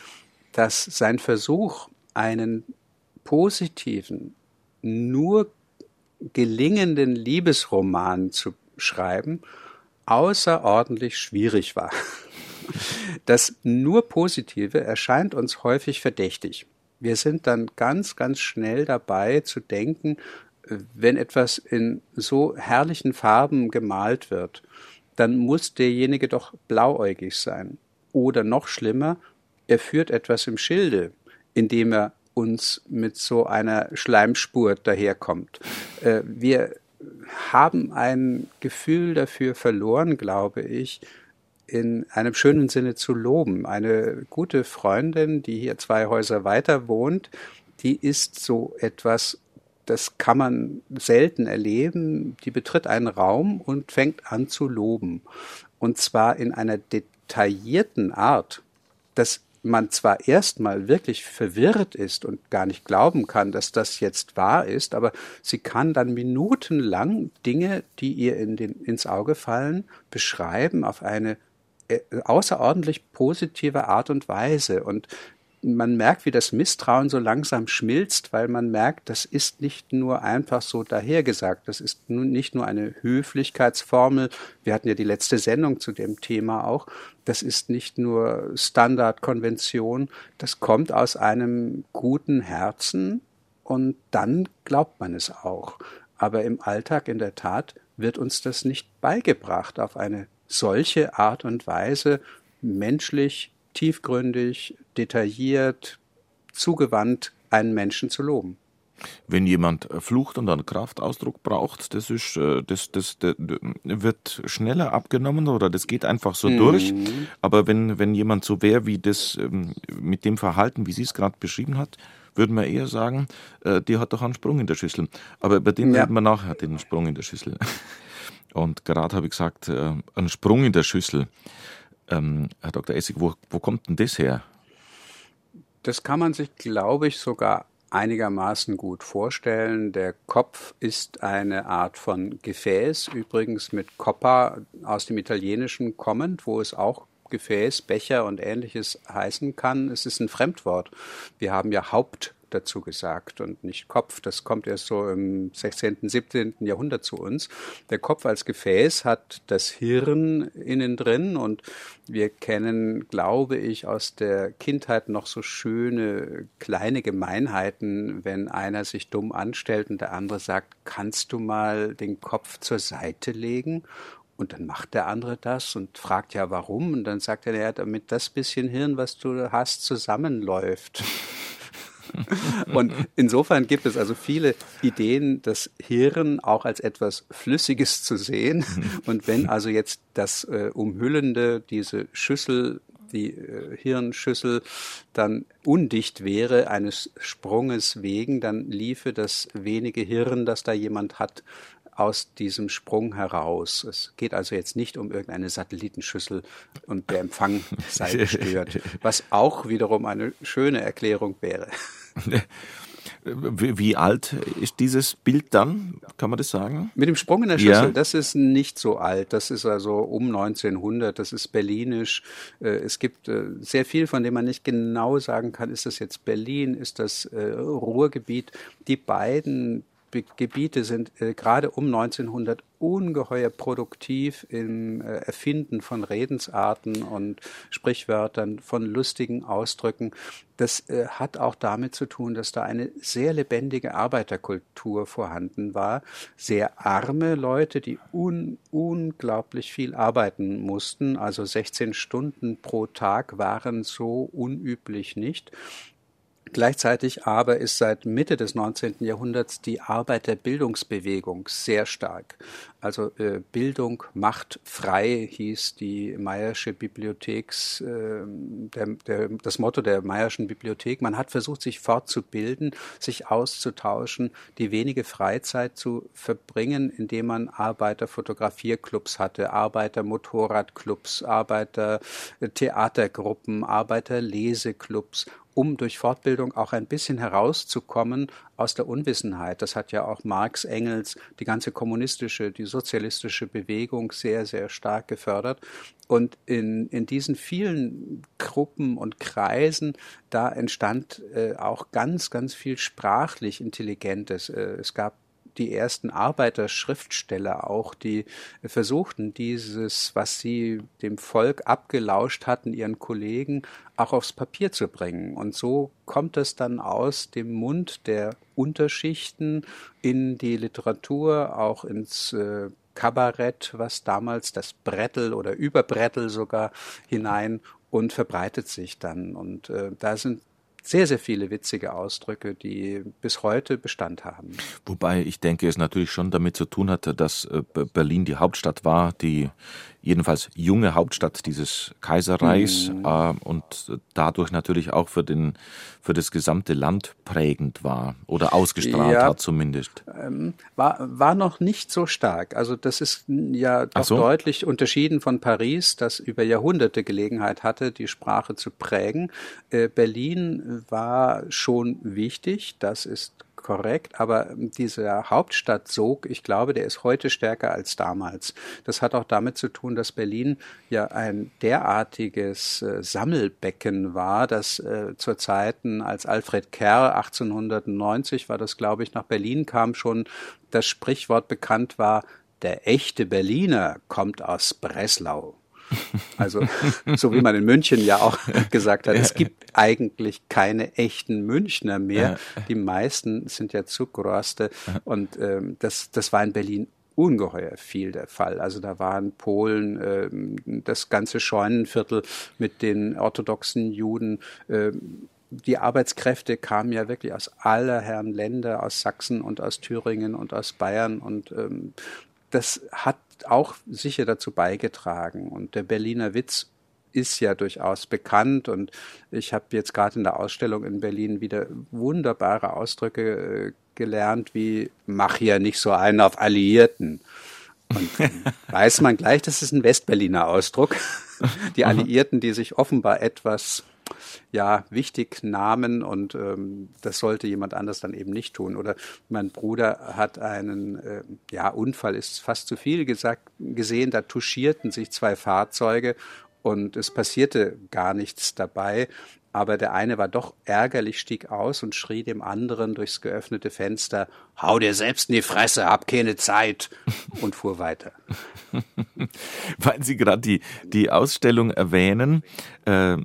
dass sein Versuch, einen positiven, nur gelingenden Liebesroman zu schreiben, außerordentlich schwierig war. Das nur Positive erscheint uns häufig verdächtig. Wir sind dann ganz, ganz schnell dabei zu denken, wenn etwas in so herrlichen Farben gemalt wird, dann muss derjenige doch blauäugig sein. Oder noch schlimmer, er führt etwas im Schilde, indem er uns mit so einer Schleimspur daherkommt. Äh, wir haben ein Gefühl dafür verloren, glaube ich, in einem schönen Sinne zu loben. Eine gute Freundin, die hier zwei Häuser weiter wohnt, die ist so etwas, das kann man selten erleben. Die betritt einen Raum und fängt an zu loben. Und zwar in einer detaillierten Art, dass man zwar erstmal wirklich verwirrt ist und gar nicht glauben kann, dass das jetzt wahr ist, aber sie kann dann minutenlang Dinge, die ihr in den, ins Auge fallen, beschreiben auf eine außerordentlich positive Art und Weise. Und man merkt, wie das Misstrauen so langsam schmilzt, weil man merkt, das ist nicht nur einfach so dahergesagt, das ist nun nicht nur eine Höflichkeitsformel. Wir hatten ja die letzte Sendung zu dem Thema auch. Das ist nicht nur Standardkonvention, das kommt aus einem guten Herzen und dann glaubt man es auch. Aber im Alltag in der Tat wird uns das nicht beigebracht auf eine solche Art und Weise, menschlich, tiefgründig, detailliert, zugewandt einen Menschen zu loben. Wenn jemand flucht und einen Kraftausdruck braucht, das ist, äh, das, das, das, wird schneller abgenommen oder das geht einfach so mhm. durch. Aber wenn, wenn jemand so wäre wie das ähm, mit dem Verhalten, wie sie es gerade beschrieben hat, würden wir eher sagen, äh, die hat doch einen Sprung in der Schüssel. Aber über den ja. reden wir nachher, den Sprung in der Schüssel. Und gerade habe ich gesagt, äh, einen Sprung in der Schüssel. Ähm, Herr Dr. Essig, wo, wo kommt denn das her? Das kann man sich, glaube ich, sogar einigermaßen gut vorstellen. Der Kopf ist eine Art von Gefäß, übrigens mit Coppa aus dem Italienischen kommend, wo es auch Gefäß, Becher und ähnliches heißen kann. Es ist ein Fremdwort. Wir haben ja Haupt dazu gesagt und nicht Kopf. Das kommt erst so im 16., 17. Jahrhundert zu uns. Der Kopf als Gefäß hat das Hirn innen drin und wir kennen, glaube ich, aus der Kindheit noch so schöne kleine Gemeinheiten, wenn einer sich dumm anstellt und der andere sagt, kannst du mal den Kopf zur Seite legen? Und dann macht der andere das und fragt ja warum. Und dann sagt er, ja, damit das bisschen Hirn, was du hast, zusammenläuft. Und insofern gibt es also viele Ideen, das Hirn auch als etwas Flüssiges zu sehen. Und wenn also jetzt das äh, Umhüllende, diese Schüssel, die äh, Hirnschüssel dann undicht wäre, eines Sprunges wegen, dann liefe das wenige Hirn, das da jemand hat, aus diesem Sprung heraus. Es geht also jetzt nicht um irgendeine Satellitenschüssel und der Empfang sei gestört, was auch wiederum eine schöne Erklärung wäre. Wie alt ist dieses Bild dann? Kann man das sagen? Mit dem Sprung in der Schüssel, ja. das ist nicht so alt. Das ist also um 1900. Das ist berlinisch. Äh, es gibt äh, sehr viel, von dem man nicht genau sagen kann, ist das jetzt Berlin, ist das äh, Ruhrgebiet. Die beiden Gebiete sind äh, gerade um 1900 ungeheuer produktiv im äh, Erfinden von Redensarten und Sprichwörtern, von lustigen Ausdrücken. Das äh, hat auch damit zu tun, dass da eine sehr lebendige Arbeiterkultur vorhanden war. Sehr arme Leute, die un unglaublich viel arbeiten mussten. Also 16 Stunden pro Tag waren so unüblich nicht. Gleichzeitig aber ist seit Mitte des 19. Jahrhunderts die Arbeiterbildungsbewegung sehr stark. Also äh, Bildung macht frei hieß die Meyersche Bibliotheks, äh, der, der, das Motto der Meyerschen Bibliothek. Man hat versucht, sich fortzubilden, sich auszutauschen, die wenige Freizeit zu verbringen, indem man Arbeiterfotografierclubs hatte, Arbeitermotorradclubs, Arbeitertheatergruppen, Arbeiterleseclubs um durch Fortbildung auch ein bisschen herauszukommen aus der Unwissenheit. Das hat ja auch Marx, Engels, die ganze kommunistische, die sozialistische Bewegung sehr, sehr stark gefördert. Und in, in diesen vielen Gruppen und Kreisen, da entstand äh, auch ganz, ganz viel sprachlich Intelligentes. Äh, es gab die ersten Arbeiterschriftsteller auch, die versuchten, dieses, was sie dem Volk abgelauscht hatten, ihren Kollegen, auch aufs Papier zu bringen. Und so kommt es dann aus dem Mund der Unterschichten in die Literatur, auch ins äh, Kabarett, was damals das Brettel oder Überbrettel sogar hinein und verbreitet sich dann. Und äh, da sind sehr, sehr viele witzige Ausdrücke, die bis heute Bestand haben. Wobei ich denke, es natürlich schon damit zu tun hatte, dass äh, Berlin die Hauptstadt war, die jedenfalls junge Hauptstadt dieses Kaiserreichs mhm. äh, und dadurch natürlich auch für, den, für das gesamte Land prägend war oder ausgestrahlt ja, hat zumindest. Ähm, war, war noch nicht so stark. Also das ist ja doch so. deutlich unterschieden von Paris, das über Jahrhunderte Gelegenheit hatte, die Sprache zu prägen. Äh, Berlin war schon wichtig, das ist korrekt, aber dieser Hauptstadtsog, ich glaube, der ist heute stärker als damals. Das hat auch damit zu tun, dass Berlin ja ein derartiges äh, Sammelbecken war, dass äh, zu Zeiten, als Alfred Kerr 1890 war das, glaube ich, nach Berlin kam, schon das Sprichwort bekannt war, der echte Berliner kommt aus Breslau. Also, so wie man in München ja auch gesagt hat, es gibt eigentlich keine echten Münchner mehr. Die meisten sind ja Zugroste. Und ähm, das, das war in Berlin ungeheuer viel der Fall. Also da waren Polen, äh, das ganze Scheunenviertel mit den orthodoxen Juden. Äh, die Arbeitskräfte kamen ja wirklich aus aller Herren Länder, aus Sachsen und aus Thüringen und aus Bayern. Und ähm, das hat auch sicher dazu beigetragen. Und der Berliner Witz ist ja durchaus bekannt und ich habe jetzt gerade in der Ausstellung in Berlin wieder wunderbare Ausdrücke äh, gelernt, wie mach hier nicht so einen auf Alliierten. Und weiß man gleich, das ist ein Westberliner Ausdruck. Die Alliierten, die sich offenbar etwas ja wichtig nahmen und ähm, das sollte jemand anders dann eben nicht tun. Oder mein Bruder hat einen äh, ja Unfall ist fast zu viel gesagt gesehen. Da touchierten sich zwei Fahrzeuge und es passierte gar nichts dabei. Aber der eine war doch ärgerlich, stieg aus und schrie dem anderen durchs geöffnete Fenster, hau dir selbst in die Fresse, hab keine Zeit und fuhr weiter. Weil Sie gerade die, die Ausstellung erwähnen, äh,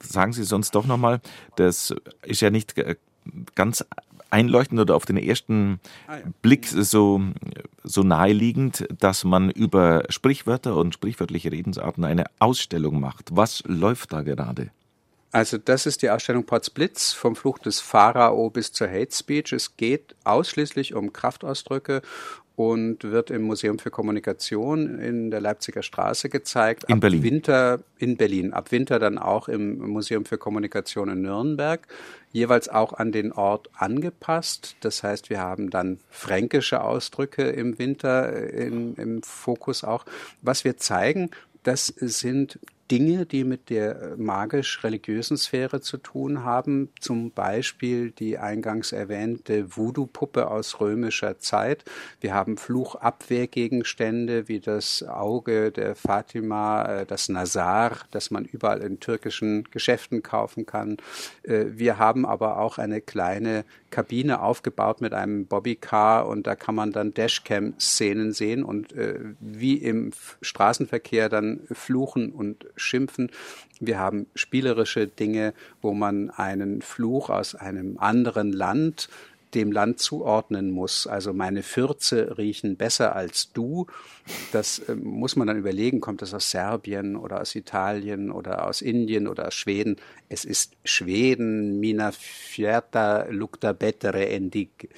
sagen Sie sonst doch nochmal, das ist ja nicht ganz einleuchtend oder auf den ersten ah, Blick so, so naheliegend, dass man über Sprichwörter und sprichwörtliche Redensarten eine Ausstellung macht. Was läuft da gerade? Also das ist die Ausstellung Potsblitz vom Fluch des Pharao bis zur Hate Speech. Es geht ausschließlich um Kraftausdrücke und wird im Museum für Kommunikation in der Leipziger Straße gezeigt. In ab Berlin. Winter in Berlin. Ab Winter dann auch im Museum für Kommunikation in Nürnberg. Jeweils auch an den Ort angepasst. Das heißt, wir haben dann fränkische Ausdrücke im Winter äh, in, im Fokus auch. Was wir zeigen, das sind Dinge, die mit der äh, magisch-religiösen Sphäre zu tun haben, zum Beispiel die eingangs erwähnte Voodoo-Puppe aus römischer Zeit. Wir haben Fluchabwehrgegenstände wie das Auge der Fatima, äh, das Nazar, das man überall in türkischen Geschäften kaufen kann. Äh, wir haben aber auch eine kleine Kabine aufgebaut mit einem Bobbycar und da kann man dann Dashcam-Szenen sehen und wie im Straßenverkehr dann fluchen und schimpfen. Wir haben spielerische Dinge, wo man einen Fluch aus einem anderen Land dem Land zuordnen muss. Also meine Fürze riechen besser als du. Das äh, muss man dann überlegen, kommt das aus Serbien oder aus Italien oder aus Indien oder aus Schweden. Es ist Schweden, mina fierta lukta bettere endig.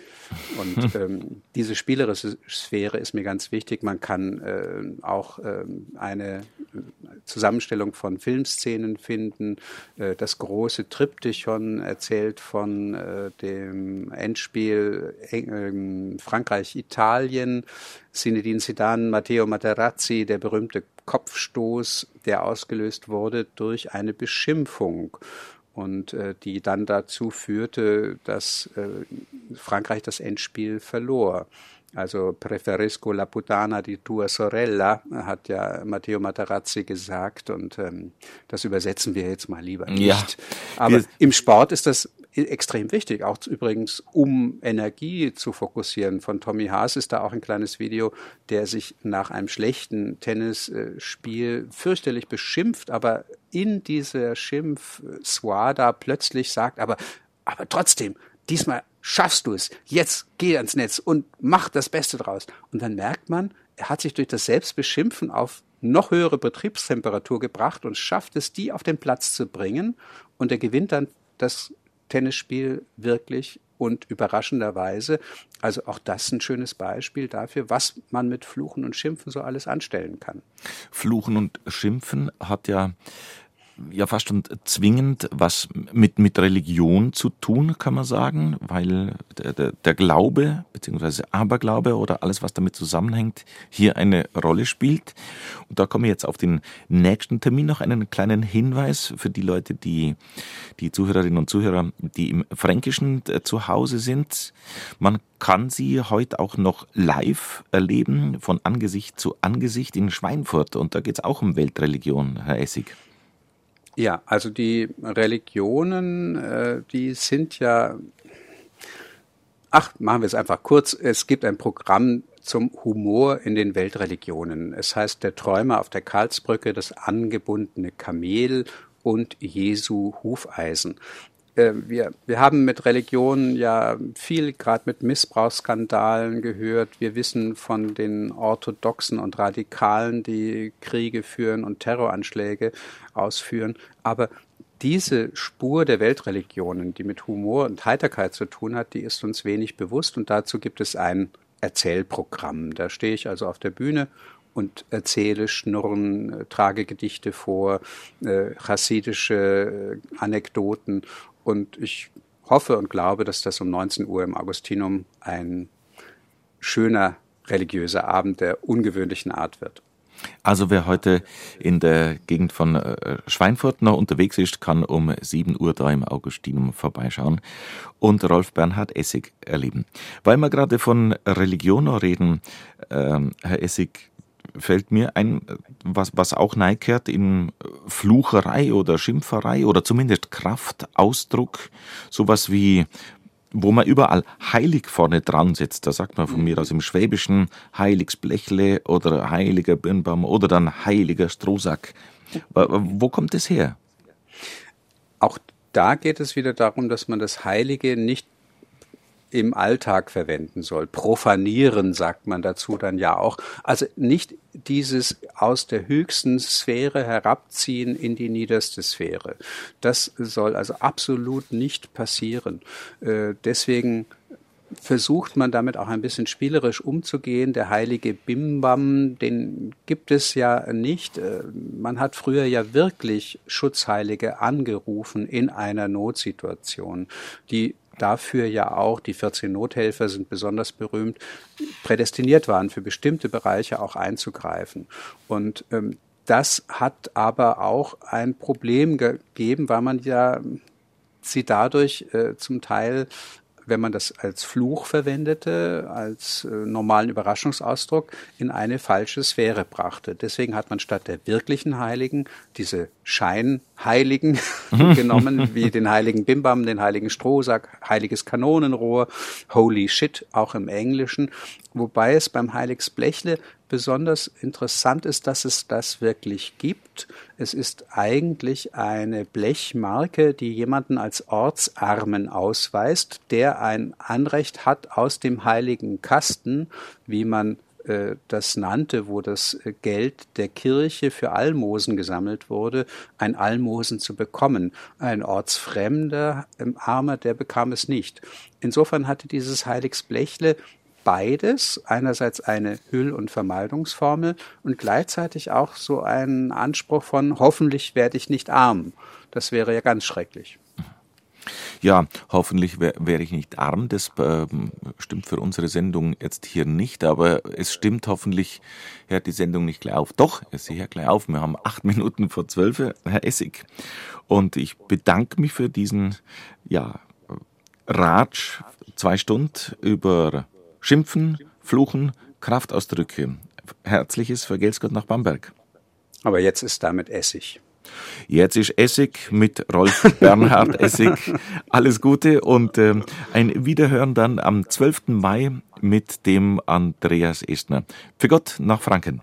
Und ähm, diese spielerische Sphäre ist mir ganz wichtig. Man kann äh, auch äh, eine Zusammenstellung von Filmszenen finden. Äh, das große Triptychon erzählt von äh, dem Endspiel ähm, Frankreich-Italien. Zinedine Zidane, Matteo Materazzi, der berühmte Kopfstoß, der ausgelöst wurde durch eine Beschimpfung und äh, die dann dazu führte, dass äh, Frankreich das Endspiel verlor. Also preferisco la putana di tua sorella, hat ja Matteo Materazzi gesagt und ähm, das übersetzen wir jetzt mal lieber nicht. Ja, Aber im Sport ist das extrem wichtig, auch übrigens, um Energie zu fokussieren. Von Tommy Haas ist da auch ein kleines Video, der sich nach einem schlechten Tennisspiel fürchterlich beschimpft, aber in dieser Schimpf-Swada plötzlich sagt, aber, aber trotzdem, diesmal schaffst du es, jetzt geh ans Netz und mach das Beste draus. Und dann merkt man, er hat sich durch das Selbstbeschimpfen auf noch höhere Betriebstemperatur gebracht und schafft es, die auf den Platz zu bringen. Und er gewinnt dann das Tennisspiel wirklich und überraschenderweise. Also auch das ein schönes Beispiel dafür, was man mit Fluchen und Schimpfen so alles anstellen kann. Fluchen und Schimpfen hat ja ja fast schon zwingend was mit, mit Religion zu tun, kann man sagen, weil der, der, der Glaube bzw. Aberglaube oder alles, was damit zusammenhängt, hier eine Rolle spielt. Und da komme ich jetzt auf den nächsten Termin noch einen kleinen Hinweis für die Leute, die, die Zuhörerinnen und Zuhörer, die im Fränkischen äh, zu Hause sind. Man kann sie heute auch noch live erleben, von Angesicht zu Angesicht in Schweinfurt. Und da geht es auch um Weltreligion, Herr Essig. Ja, also die Religionen, äh, die sind ja, ach, machen wir es einfach kurz. Es gibt ein Programm zum Humor in den Weltreligionen. Es heißt Der Träumer auf der Karlsbrücke, das angebundene Kamel und Jesu Hufeisen. Äh, wir, wir haben mit Religion ja viel, gerade mit Missbrauchsskandalen gehört. Wir wissen von den Orthodoxen und Radikalen, die Kriege führen und Terroranschläge ausführen. Aber diese Spur der Weltreligionen, die mit Humor und Heiterkeit zu tun hat, die ist uns wenig bewusst. Und dazu gibt es ein Erzählprogramm. Da stehe ich also auf der Bühne und erzähle, schnurren, äh, trage Gedichte vor, äh, chassidische äh, Anekdoten und ich hoffe und glaube, dass das um 19 Uhr im Augustinum ein schöner religiöser Abend der ungewöhnlichen Art wird. Also wer heute in der Gegend von äh, Schweinfurt noch unterwegs ist, kann um 7 Uhr da im Augustinum vorbeischauen und Rolf Bernhard Essig erleben. Weil wir gerade von Religion reden, äh, Herr Essig, fällt mir ein, was, was auch neikehrt in Flucherei oder Schimpferei oder zumindest Kraftausdruck, sowas wie wo man überall heilig vorne dran setzt. Da sagt man von mir aus im Schwäbischen Heiligsblechle oder heiliger Birnbaum oder dann heiliger Strohsack. Wo kommt es her? Auch da geht es wieder darum, dass man das Heilige nicht im Alltag verwenden soll. Profanieren sagt man dazu dann ja auch. Also nicht dieses aus der höchsten Sphäre herabziehen in die niederste Sphäre. Das soll also absolut nicht passieren. Äh, deswegen versucht man damit auch ein bisschen spielerisch umzugehen. Der heilige Bimbam, den gibt es ja nicht. Äh, man hat früher ja wirklich Schutzheilige angerufen in einer Notsituation, die dafür ja auch, die 14 Nothelfer sind besonders berühmt, prädestiniert waren, für bestimmte Bereiche auch einzugreifen. Und ähm, das hat aber auch ein Problem gegeben, weil man ja sie dadurch äh, zum Teil wenn man das als Fluch verwendete, als äh, normalen Überraschungsausdruck, in eine falsche Sphäre brachte. Deswegen hat man statt der wirklichen Heiligen diese Scheinheiligen genommen, wie den heiligen Bimbam, den heiligen Strohsack, heiliges Kanonenrohr, Holy Shit, auch im Englischen. Wobei es beim Heiligsblechle besonders interessant ist, dass es das wirklich gibt. Es ist eigentlich eine Blechmarke, die jemanden als Ortsarmen ausweist, der ein Anrecht hat, aus dem heiligen Kasten, wie man äh, das nannte, wo das Geld der Kirche für Almosen gesammelt wurde, ein Almosen zu bekommen. Ein ortsfremder Armer, der bekam es nicht. Insofern hatte dieses Heiligsblechle beides, einerseits eine Hüll- und Vermeidungsformel und gleichzeitig auch so einen Anspruch von hoffentlich werde ich nicht arm. Das wäre ja ganz schrecklich. Ja, hoffentlich wäre wär ich nicht arm. Das äh, stimmt für unsere Sendung jetzt hier nicht, aber es stimmt hoffentlich, hört die Sendung nicht gleich auf. Doch, es hört gleich auf. Wir haben acht Minuten vor zwölf, Herr Essig. Und ich bedanke mich für diesen, ja, Ratsch, zwei Stunden über Schimpfen, Fluchen, Kraftausdrücke. Herzliches Vergelt's Gott nach Bamberg. Aber jetzt ist damit Essig. Jetzt ist Essig mit Rolf Bernhard Essig. Alles Gute und äh, ein Wiederhören dann am 12. Mai mit dem Andreas Estner. Für Gott nach Franken.